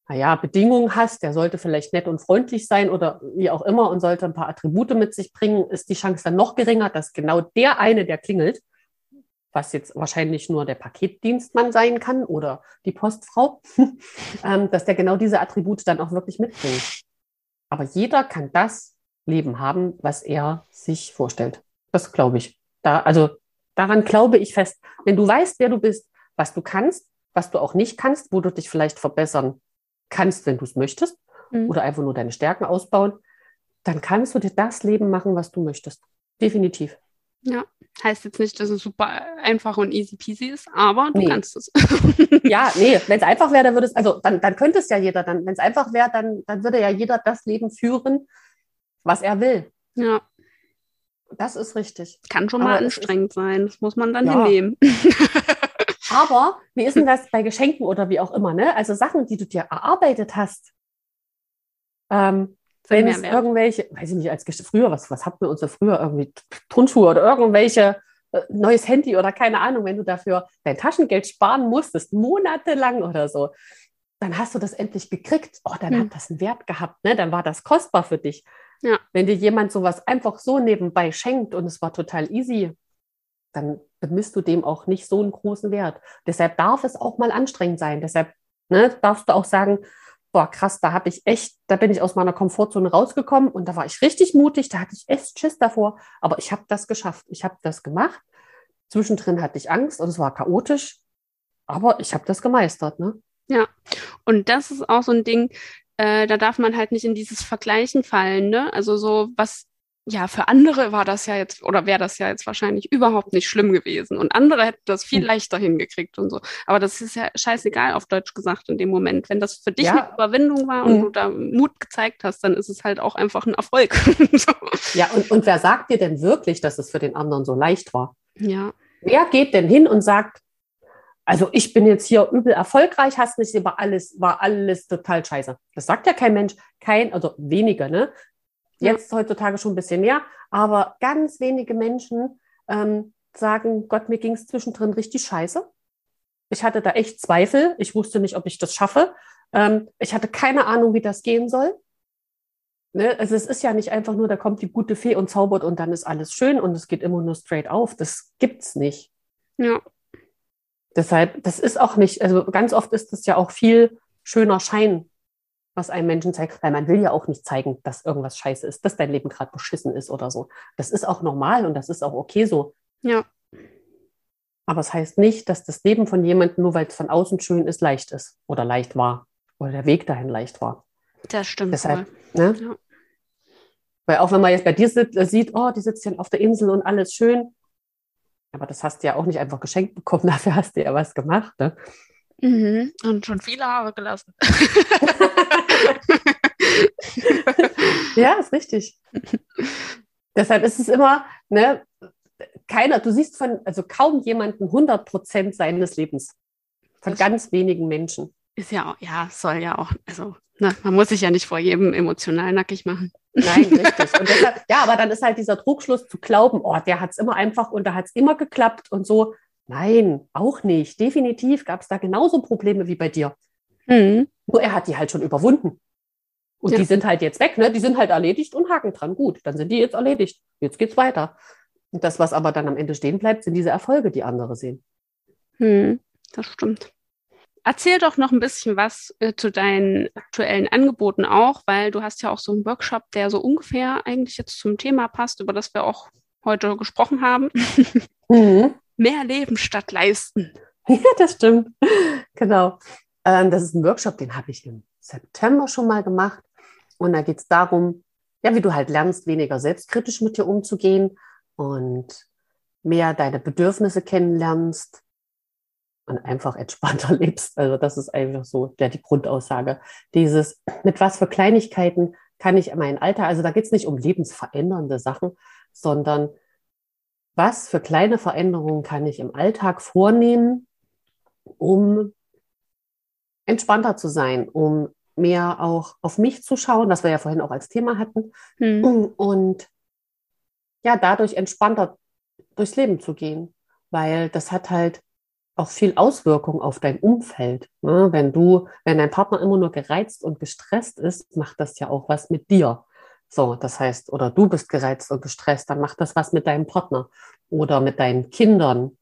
naja, Bedingungen hast, der sollte vielleicht nett und freundlich sein oder wie auch immer und sollte ein paar Attribute mit sich bringen, ist die Chance dann noch geringer, dass genau der eine, der klingelt, was jetzt wahrscheinlich nur der Paketdienstmann sein kann oder die Postfrau, ähm, dass der genau diese Attribute dann auch wirklich mitbringt. Aber jeder kann das Leben haben, was er sich vorstellt. Das glaube ich. Da, also daran glaube ich fest. Wenn du weißt, wer du bist, was du kannst, was du auch nicht kannst, wo du dich vielleicht verbessern kannst, wenn du es möchtest, mhm. oder einfach nur deine Stärken ausbauen, dann kannst du dir das Leben machen, was du möchtest. Definitiv. Ja, heißt jetzt nicht, dass es super einfach und easy peasy ist, aber du nee. kannst es. ja, nee, wenn es einfach wäre, dann würde es, also dann, dann könnte es ja jeder, dann, wenn es einfach wäre, dann, dann würde ja jeder das Leben führen, was er will. Ja. Das ist richtig. Kann schon aber mal anstrengend ist, sein, das muss man dann ja. hinnehmen. Aber wie ist denn das bei Geschenken oder wie auch immer, ne? Also Sachen, die du dir erarbeitet hast. Ähm, wenn es irgendwelche, weiß ich nicht, als früher, was, was hatten wir uns da früher irgendwie Turnschuhe oder irgendwelche äh, neues Handy oder keine Ahnung, wenn du dafür dein Taschengeld sparen musstest, monatelang oder so, dann hast du das endlich gekriegt. Oh, dann hm. hat das einen Wert gehabt, ne? Dann war das kostbar für dich. Ja. Wenn dir jemand sowas einfach so nebenbei schenkt und es war total easy, dann bemisst du dem auch nicht so einen großen Wert. Deshalb darf es auch mal anstrengend sein. Deshalb ne, darfst du auch sagen, boah, krass, da habe ich echt, da bin ich aus meiner Komfortzone rausgekommen und da war ich richtig mutig, da hatte ich echt Schiss davor, aber ich habe das geschafft. Ich habe das gemacht. Zwischendrin hatte ich Angst und es war chaotisch, aber ich habe das gemeistert, ne? Ja, und das ist auch so ein Ding, äh, da darf man halt nicht in dieses Vergleichen fallen, ne? Also so, was ja, für andere war das ja jetzt oder wäre das ja jetzt wahrscheinlich überhaupt nicht schlimm gewesen. Und andere hätten das viel hm. leichter hingekriegt und so. Aber das ist ja scheißegal, auf Deutsch gesagt, in dem Moment. Wenn das für dich ja. eine Überwindung war und mhm. du da Mut gezeigt hast, dann ist es halt auch einfach ein Erfolg. so. Ja, und, und wer sagt dir denn wirklich, dass es für den anderen so leicht war? Ja. Wer geht denn hin und sagt, also ich bin jetzt hier übel erfolgreich, hast nicht, war alles, war alles total scheiße. Das sagt ja kein Mensch, kein, also weniger, ne? Jetzt heutzutage schon ein bisschen mehr, aber ganz wenige Menschen ähm, sagen, Gott, mir ging es zwischendrin richtig scheiße. Ich hatte da echt Zweifel. Ich wusste nicht, ob ich das schaffe. Ähm, ich hatte keine Ahnung, wie das gehen soll. Ne? Also es ist ja nicht einfach nur, da kommt die gute Fee und zaubert und dann ist alles schön und es geht immer nur straight auf. Das gibt's nicht. Ja. Deshalb, das ist auch nicht, also ganz oft ist das ja auch viel schöner Schein, was einem Menschen zeigt, weil man will ja auch nicht zeigen, dass irgendwas scheiße ist, dass dein Leben gerade beschissen ist oder so. Das ist auch normal und das ist auch okay so. Ja. Aber es das heißt nicht, dass das Leben von jemandem, nur weil es von außen schön ist, leicht ist oder leicht war oder der Weg dahin leicht war. Das stimmt. Deshalb, ne? ja. Weil auch wenn man jetzt bei dir äh, sieht, oh, die sitzt ja auf der Insel und alles schön, aber das hast du ja auch nicht einfach geschenkt bekommen, dafür hast du ja was gemacht. Ne? Mhm. Und schon viele Haare gelassen. ja, ist richtig. Deshalb ist es immer, ne, keiner, du siehst von, also kaum jemanden 100 Prozent seines Lebens. Von das ganz wenigen Menschen. Ist ja auch, ja, soll ja auch, also, ne, man muss sich ja nicht vor jedem emotional nackig machen. Nein, richtig. Und deshalb, ja, aber dann ist halt dieser Trugschluss zu glauben, oh, der hat es immer einfach und da hat es immer geklappt und so. Nein, auch nicht. Definitiv gab es da genauso Probleme wie bei dir. Mhm. Nur er hat die halt schon überwunden. Und ja. die sind halt jetzt weg, ne? Die sind halt erledigt und Haken dran. Gut, dann sind die jetzt erledigt. Jetzt geht's weiter. Und das, was aber dann am Ende stehen bleibt, sind diese Erfolge, die andere sehen. Hm, das stimmt. Erzähl doch noch ein bisschen was äh, zu deinen aktuellen Angeboten auch, weil du hast ja auch so einen Workshop, der so ungefähr eigentlich jetzt zum Thema passt, über das wir auch heute gesprochen haben. Mhm mehr Leben statt leisten. Ja, das stimmt. Genau. Ähm, das ist ein Workshop, den habe ich im September schon mal gemacht. Und da geht es darum, ja, wie du halt lernst, weniger selbstkritisch mit dir umzugehen und mehr deine Bedürfnisse kennenlernst und einfach entspannter lebst. Also das ist einfach so ja, die Grundaussage. Dieses, mit was für Kleinigkeiten kann ich mein Alter, also da geht es nicht um lebensverändernde Sachen, sondern was für kleine Veränderungen kann ich im Alltag vornehmen, um entspannter zu sein, um mehr auch auf mich zu schauen, was wir ja vorhin auch als Thema hatten, hm. und ja, dadurch entspannter durchs Leben zu gehen, weil das hat halt auch viel Auswirkung auf dein Umfeld. Ne? Wenn du, wenn dein Partner immer nur gereizt und gestresst ist, macht das ja auch was mit dir. So, das heißt, oder du bist gereizt und gestresst, dann macht das was mit deinem Partner oder mit deinen Kindern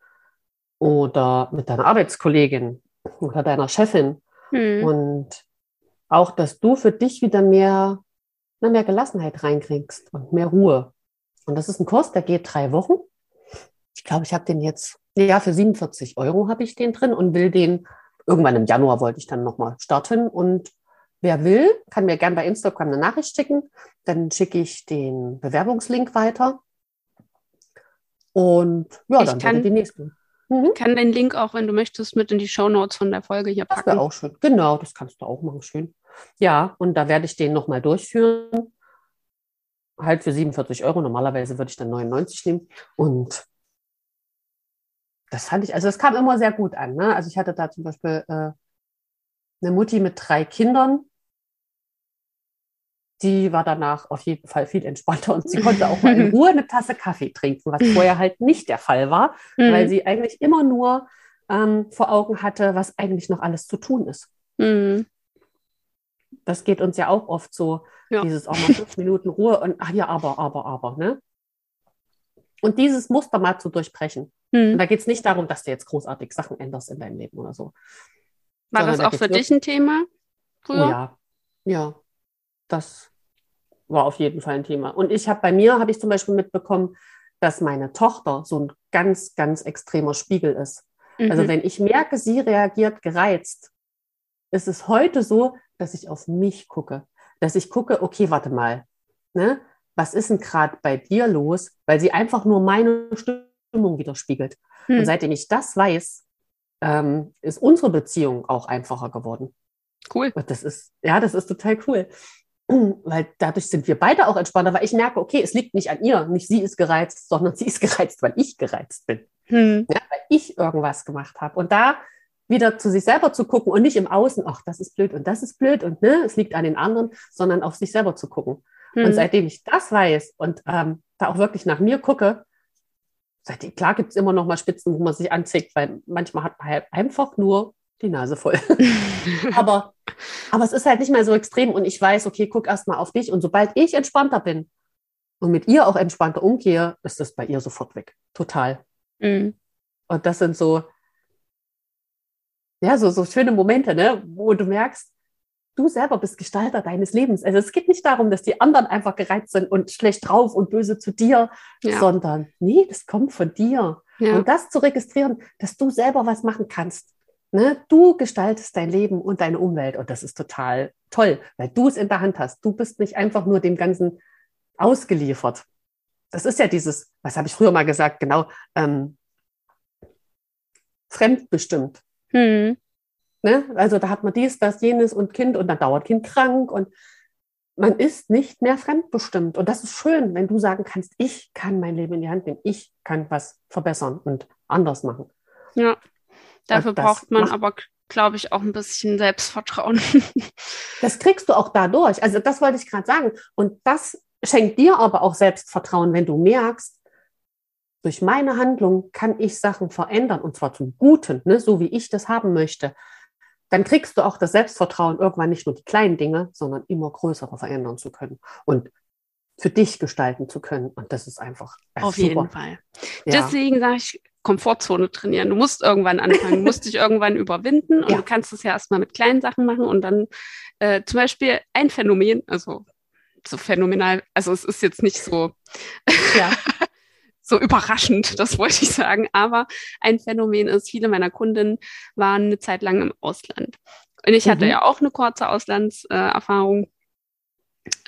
oder mit deiner Arbeitskollegin oder deiner Chefin. Hm. Und auch, dass du für dich wieder mehr, mehr Gelassenheit reinkriegst und mehr Ruhe. Und das ist ein Kurs, der geht drei Wochen. Ich glaube, ich habe den jetzt, ja, für 47 Euro habe ich den drin und will den, irgendwann im Januar wollte ich dann nochmal starten und Wer will, kann mir gerne bei Instagram eine Nachricht schicken. Dann schicke ich den Bewerbungslink weiter. Und ja, ich dann kann, die nächste. Mhm. kann den Link auch, wenn du möchtest, mit in die Show Notes von der Folge hier packen. Das wäre auch schön. Genau, das kannst du auch machen. Schön. Ja, und da werde ich den nochmal durchführen. Halt für 47 Euro. Normalerweise würde ich dann 99 nehmen. Und das fand ich, also das kam immer sehr gut an. Ne? Also ich hatte da zum Beispiel äh, eine Mutti mit drei Kindern. Die war danach auf jeden Fall viel entspannter und sie konnte auch mal in Ruhe eine Tasse Kaffee trinken, was vorher halt nicht der Fall war, mhm. weil sie eigentlich immer nur ähm, vor Augen hatte, was eigentlich noch alles zu tun ist. Mhm. Das geht uns ja auch oft so, ja. dieses auch mal fünf Minuten Ruhe und ach ja, aber, aber, aber, ne? Und dieses Muster mal zu durchbrechen. Mhm. Und da geht es nicht darum, dass du jetzt großartig Sachen änderst in deinem Leben oder so. War Sondern das auch für dich ein Thema früher? Oh ja, ja. Das war auf jeden Fall ein Thema. Und ich habe bei mir, habe ich zum Beispiel mitbekommen, dass meine Tochter so ein ganz, ganz extremer Spiegel ist. Also mhm. Also wenn ich merke, sie reagiert gereizt, ist es heute so, dass ich auf mich gucke. Dass ich gucke, okay, warte mal, ne? was ist denn gerade bei dir los? Weil sie einfach nur meine Stimmung widerspiegelt. Mhm. Und seitdem ich das weiß, ähm, ist unsere Beziehung auch einfacher geworden. Cool. Und das ist, ja, das ist total cool. Weil dadurch sind wir beide auch entspannter, weil ich merke, okay, es liegt nicht an ihr, nicht sie ist gereizt, sondern sie ist gereizt, weil ich gereizt bin. Hm. Ja, weil ich irgendwas gemacht habe. Und da wieder zu sich selber zu gucken und nicht im Außen, ach, das ist blöd und das ist blöd und ne, es liegt an den anderen, sondern auf sich selber zu gucken. Hm. Und seitdem ich das weiß und ähm, da auch wirklich nach mir gucke, seitdem, klar gibt es immer noch mal Spitzen, wo man sich anzieht, weil manchmal hat man halt einfach nur die Nase voll. aber, aber es ist halt nicht mehr so extrem und ich weiß, okay, guck erst mal auf dich und sobald ich entspannter bin und mit ihr auch entspannter umgehe, ist das bei ihr sofort weg. Total. Mhm. Und das sind so, ja, so, so schöne Momente, ne, wo du merkst, du selber bist Gestalter deines Lebens. Also es geht nicht darum, dass die anderen einfach gereizt sind und schlecht drauf und böse zu dir, ja. sondern nee, das kommt von dir. Ja. Und das zu registrieren, dass du selber was machen kannst. Ne? Du gestaltest dein Leben und deine Umwelt und das ist total toll, weil du es in der Hand hast. Du bist nicht einfach nur dem Ganzen ausgeliefert. Das ist ja dieses, was habe ich früher mal gesagt, genau, ähm, fremdbestimmt. Hm. Ne? Also da hat man dies, das, jenes und Kind und dann dauert Kind krank und man ist nicht mehr fremdbestimmt. Und das ist schön, wenn du sagen kannst, ich kann mein Leben in die Hand nehmen, ich kann was verbessern und anders machen. Ja. Dafür braucht man aber, glaube ich, auch ein bisschen Selbstvertrauen. das kriegst du auch dadurch. Also das wollte ich gerade sagen. Und das schenkt dir aber auch Selbstvertrauen, wenn du merkst, durch meine Handlung kann ich Sachen verändern und zwar zum Guten, ne, so wie ich das haben möchte. Dann kriegst du auch das Selbstvertrauen, irgendwann nicht nur die kleinen Dinge, sondern immer größere verändern zu können und für dich gestalten zu können. Und das ist einfach. Auf super. jeden Fall. Ja. Deswegen sage ich, Komfortzone trainieren. Du musst irgendwann anfangen, musst dich irgendwann überwinden und ja. du kannst es ja erstmal mit kleinen Sachen machen und dann äh, zum Beispiel ein Phänomen, also so phänomenal, also es ist jetzt nicht so, ja. so überraschend, das wollte ich sagen, aber ein Phänomen ist, viele meiner Kundinnen waren eine Zeit lang im Ausland. Und ich hatte mhm. ja auch eine kurze Auslandserfahrung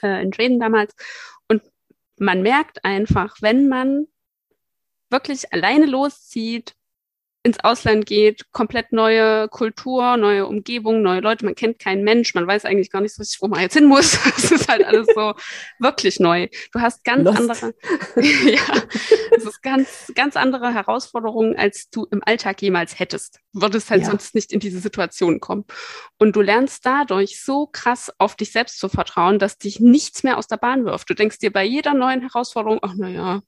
äh, in Schweden damals. Und man merkt einfach, wenn man wirklich alleine loszieht, ins Ausland geht, komplett neue Kultur, neue Umgebung, neue Leute, man kennt keinen Mensch, man weiß eigentlich gar nicht so richtig, wo man jetzt hin muss. Es ist halt alles so wirklich neu. Du hast ganz Lost. andere, ja, es ist ganz, ganz andere Herausforderungen, als du im Alltag jemals hättest. Würdest halt ja. sonst nicht in diese Situation kommen. Und du lernst dadurch so krass auf dich selbst zu vertrauen, dass dich nichts mehr aus der Bahn wirft. Du denkst dir bei jeder neuen Herausforderung, ach, naja,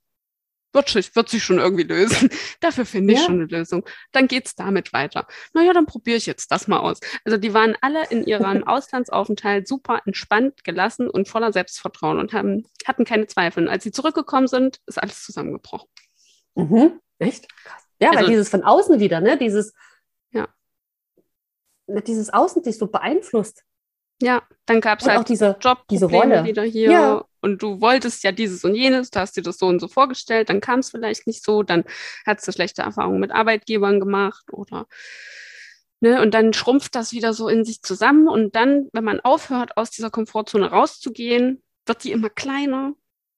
wird sich, wird sich schon irgendwie lösen. Dafür finde ich ja. schon eine Lösung. Dann geht's damit weiter. Naja, dann probiere ich jetzt das mal aus. Also die waren alle in ihrem Auslandsaufenthalt super entspannt, gelassen und voller Selbstvertrauen und haben, hatten keine Zweifel. Und als sie zurückgekommen sind, ist alles zusammengebrochen. Mhm. Echt? Krass. Ja, also, weil dieses von außen wieder, ne? Dieses, ja. Dieses Außen dich so beeinflusst. Ja, dann gab es halt auch diese, diese Rolle. wieder hier. Ja. Und du wolltest ja dieses und jenes, du hast dir das so und so vorgestellt, dann kam es vielleicht nicht so, dann hast du schlechte Erfahrungen mit Arbeitgebern gemacht oder ne, und dann schrumpft das wieder so in sich zusammen. Und dann, wenn man aufhört, aus dieser Komfortzone rauszugehen, wird die immer kleiner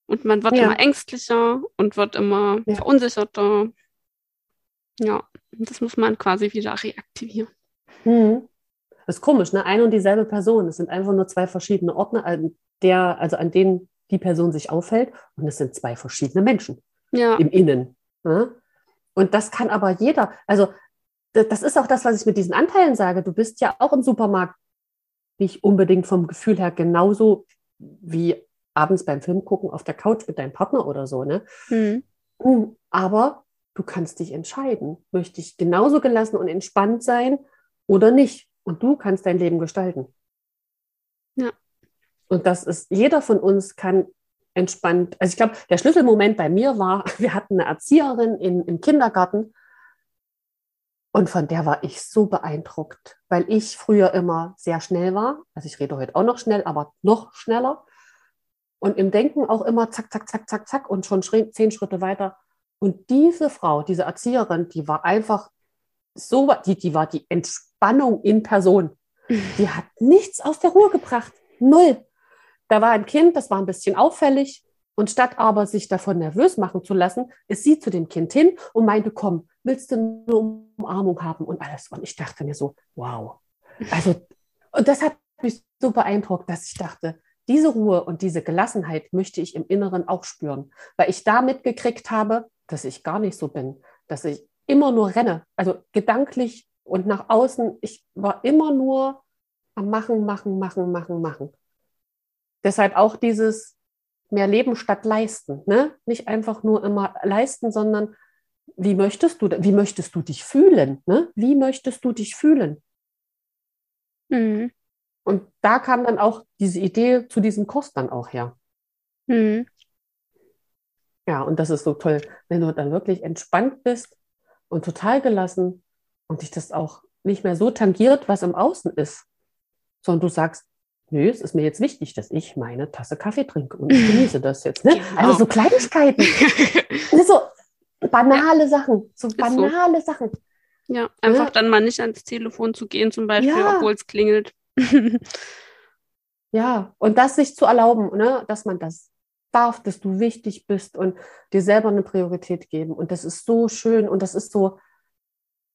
und man wird ja. immer ängstlicher und wird immer ja. verunsicherter. Ja, das muss man quasi wieder reaktivieren. Mhm. Das ist komisch, ne? Eine und dieselbe Person. Es sind einfach nur zwei verschiedene Ordner, an der, also an denen die Person sich aufhält. Und es sind zwei verschiedene Menschen ja. im Innen. Ne? Und das kann aber jeder. Also das ist auch das, was ich mit diesen Anteilen sage. Du bist ja auch im Supermarkt nicht unbedingt vom Gefühl her genauso wie abends beim Film gucken auf der Couch mit deinem Partner oder so, ne? Mhm. Aber du kannst dich entscheiden. Möchte ich genauso gelassen und entspannt sein oder nicht? Und du kannst dein Leben gestalten. Ja. Und das ist, jeder von uns kann entspannt. Also ich glaube, der Schlüsselmoment bei mir war, wir hatten eine Erzieherin in, im Kindergarten und von der war ich so beeindruckt, weil ich früher immer sehr schnell war. Also ich rede heute auch noch schnell, aber noch schneller. Und im Denken auch immer zack, zack, zack, zack, zack und schon zehn Schritte weiter. Und diese Frau, diese Erzieherin, die war einfach so, die, die war die Entspannung in Person. Die hat nichts aus der Ruhe gebracht. Null. Da war ein Kind, das war ein bisschen auffällig. Und statt aber sich davon nervös machen zu lassen, ist sie zu dem Kind hin und meinte, komm, willst du eine Umarmung haben und alles. Und ich dachte mir so, wow. Also, und das hat mich so beeindruckt, dass ich dachte, diese Ruhe und diese Gelassenheit möchte ich im Inneren auch spüren, weil ich da mitgekriegt habe, dass ich gar nicht so bin, dass ich immer nur renne, also gedanklich und nach außen. Ich war immer nur am Machen, Machen, Machen, Machen, Machen. Deshalb auch dieses mehr Leben statt leisten. Ne? Nicht einfach nur immer leisten, sondern wie möchtest du, wie möchtest du dich fühlen? Ne? Wie möchtest du dich fühlen? Mhm. Und da kam dann auch diese Idee zu diesem Kurs dann auch her. Mhm. Ja, und das ist so toll, wenn du dann wirklich entspannt bist und total gelassen und dich das auch nicht mehr so tangiert, was im Außen ist, sondern du sagst, nö, es ist mir jetzt wichtig, dass ich meine Tasse Kaffee trinke und ich genieße das jetzt. Ne? Genau. Also so Kleinigkeiten, so banale Sachen, so banale so. Sachen. Ja, einfach ja. dann mal nicht ans Telefon zu gehen, zum Beispiel, Ja. obwohl es klingelt. Ja, und das sich zu erlauben, ne, dass man das darf, dass du wichtig bist und dir selber eine Priorität geben. Und das ist so schön und das ist so,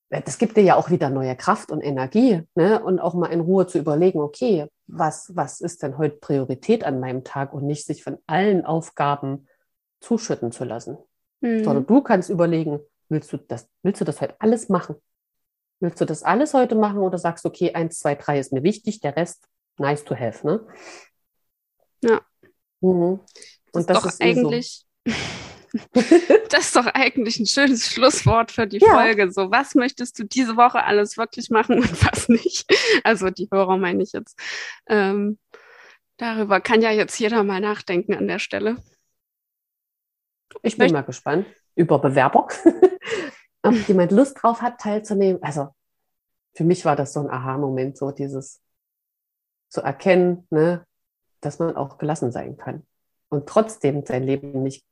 das gibt dir ja auch wieder neue Kraft und Energie, ne? Und auch mal in Ruhe zu überlegen, okay, was, was ist denn heute Priorität an meinem Tag und nicht sich von allen Aufgaben zuschütten zu lassen. Sondern Mhm. du kannst überlegen, willst du das, willst du das heute alles machen? Willst du das alles heute machen oder sagst du, okay, eins, zwei, drei ist mir wichtig, der Rest nice to have, ne? Ja. Mhm. Das Und das ist doch ist eh so. das ist doch eigentlich ein schönes Schlusswort für die Ja. Folge. So, was möchtest du diese Woche alles wirklich machen und was nicht? Also die Hörer meine ich jetzt. Ähm, darüber kann ja jetzt jeder mal nachdenken an der Stelle. Ich bin Möcht- mal gespannt über Bewerber, ob jemand Lust drauf hat, teilzunehmen. Also für mich war das so ein Aha-Moment, so dieses zu erkennen, ne, dass man auch gelassen sein kann und trotzdem sein Leben nicht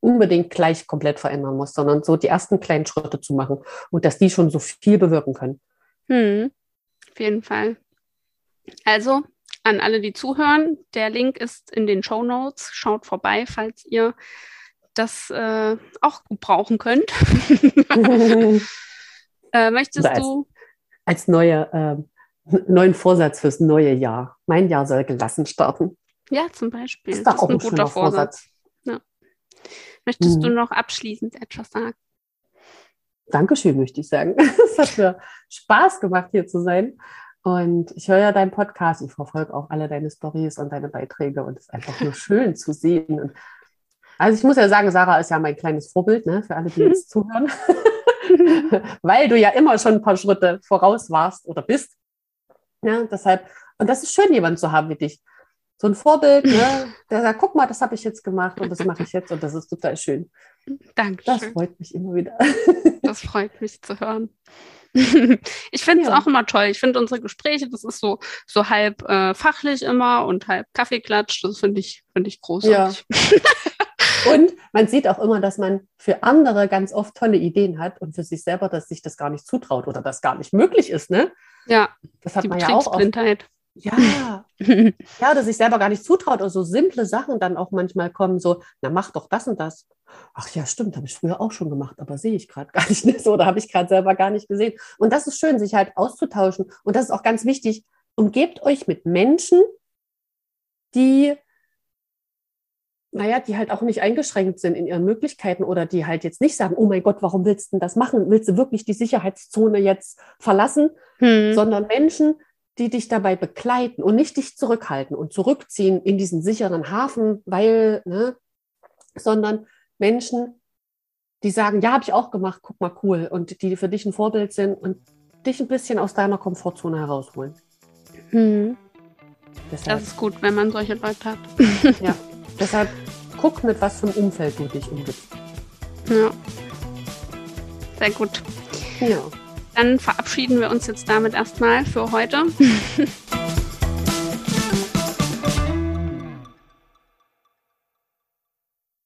unbedingt gleich komplett verändern muss, sondern so die ersten kleinen Schritte zu machen und dass die schon so viel bewirken können. Hm, auf jeden Fall. Also an alle, die zuhören, der Link ist in den Show Notes. Schaut vorbei, falls ihr das äh, auch brauchen könnt. äh, möchtest als- du? Als neue, ähm, neuen Vorsatz fürs neue Jahr. Mein Jahr soll gelassen starten. Ja, zum Beispiel. Ist Das doch auch ist ein ein guter Vorsatz. Vorsatz. Möchtest Mhm. du noch abschließend etwas sagen? Dankeschön, möchte ich sagen. Es hat mir Spaß gemacht, hier zu sein. Und ich höre ja deinen Podcast. Ich verfolge auch alle deine Stories und deine Beiträge. Und es ist einfach nur schön zu sehen. Und also ich muss ja sagen, Sarah ist ja mein kleines Vorbild, ne, für alle, die jetzt zuhören. Weil du ja immer schon ein paar Schritte voraus warst oder bist. Ja, deshalb, und das ist schön, jemanden zu haben wie dich. So ein Vorbild, ne, der sagt, guck mal, das habe ich jetzt gemacht und das mache ich jetzt und das ist total schön. Das Dankeschön. freut mich immer wieder. Das freut mich zu hören. Ich finde es Ja. auch immer toll. Ich finde unsere Gespräche, das ist so, so halb äh, fachlich immer und halb Kaffeeklatsch. Das finde ich, finde ich großartig. Und man sieht auch immer, dass man für andere ganz oft tolle Ideen hat und für sich selber, dass sich das gar nicht zutraut oder das gar nicht möglich ist. Ne? Ja, Das hat man ja auch oft. Ja, ja, oder sich selber gar nicht zutraut oder so simple Sachen dann auch manchmal kommen, so, na mach doch das und das. Ach ja, stimmt, habe ich früher auch schon gemacht, aber sehe ich gerade gar nicht. Ne? So, oder habe ich gerade selber gar nicht gesehen. Und das ist schön, sich halt auszutauschen. Und das ist auch ganz wichtig. Umgebt euch mit Menschen, die, naja, die halt auch nicht eingeschränkt sind in ihren Möglichkeiten oder die halt jetzt nicht sagen, oh mein Gott, warum willst du denn das machen? Willst du wirklich die Sicherheitszone jetzt verlassen? Hm. sondern Menschen, die dich dabei begleiten und nicht dich zurückhalten und zurückziehen in diesen sicheren Hafen, weil, ne, sondern Menschen, die sagen, ja, habe ich auch gemacht, guck mal, cool, und die für dich ein Vorbild sind und dich ein bisschen aus deiner Komfortzone herausholen. Hm. Das ist gut, wenn man solche Leute hat. ja, deshalb guck, mit was für einem Umfeld du dich umgibst. Ja. Sehr gut. Ja. Dann verabschieden wir uns jetzt damit erstmal für heute.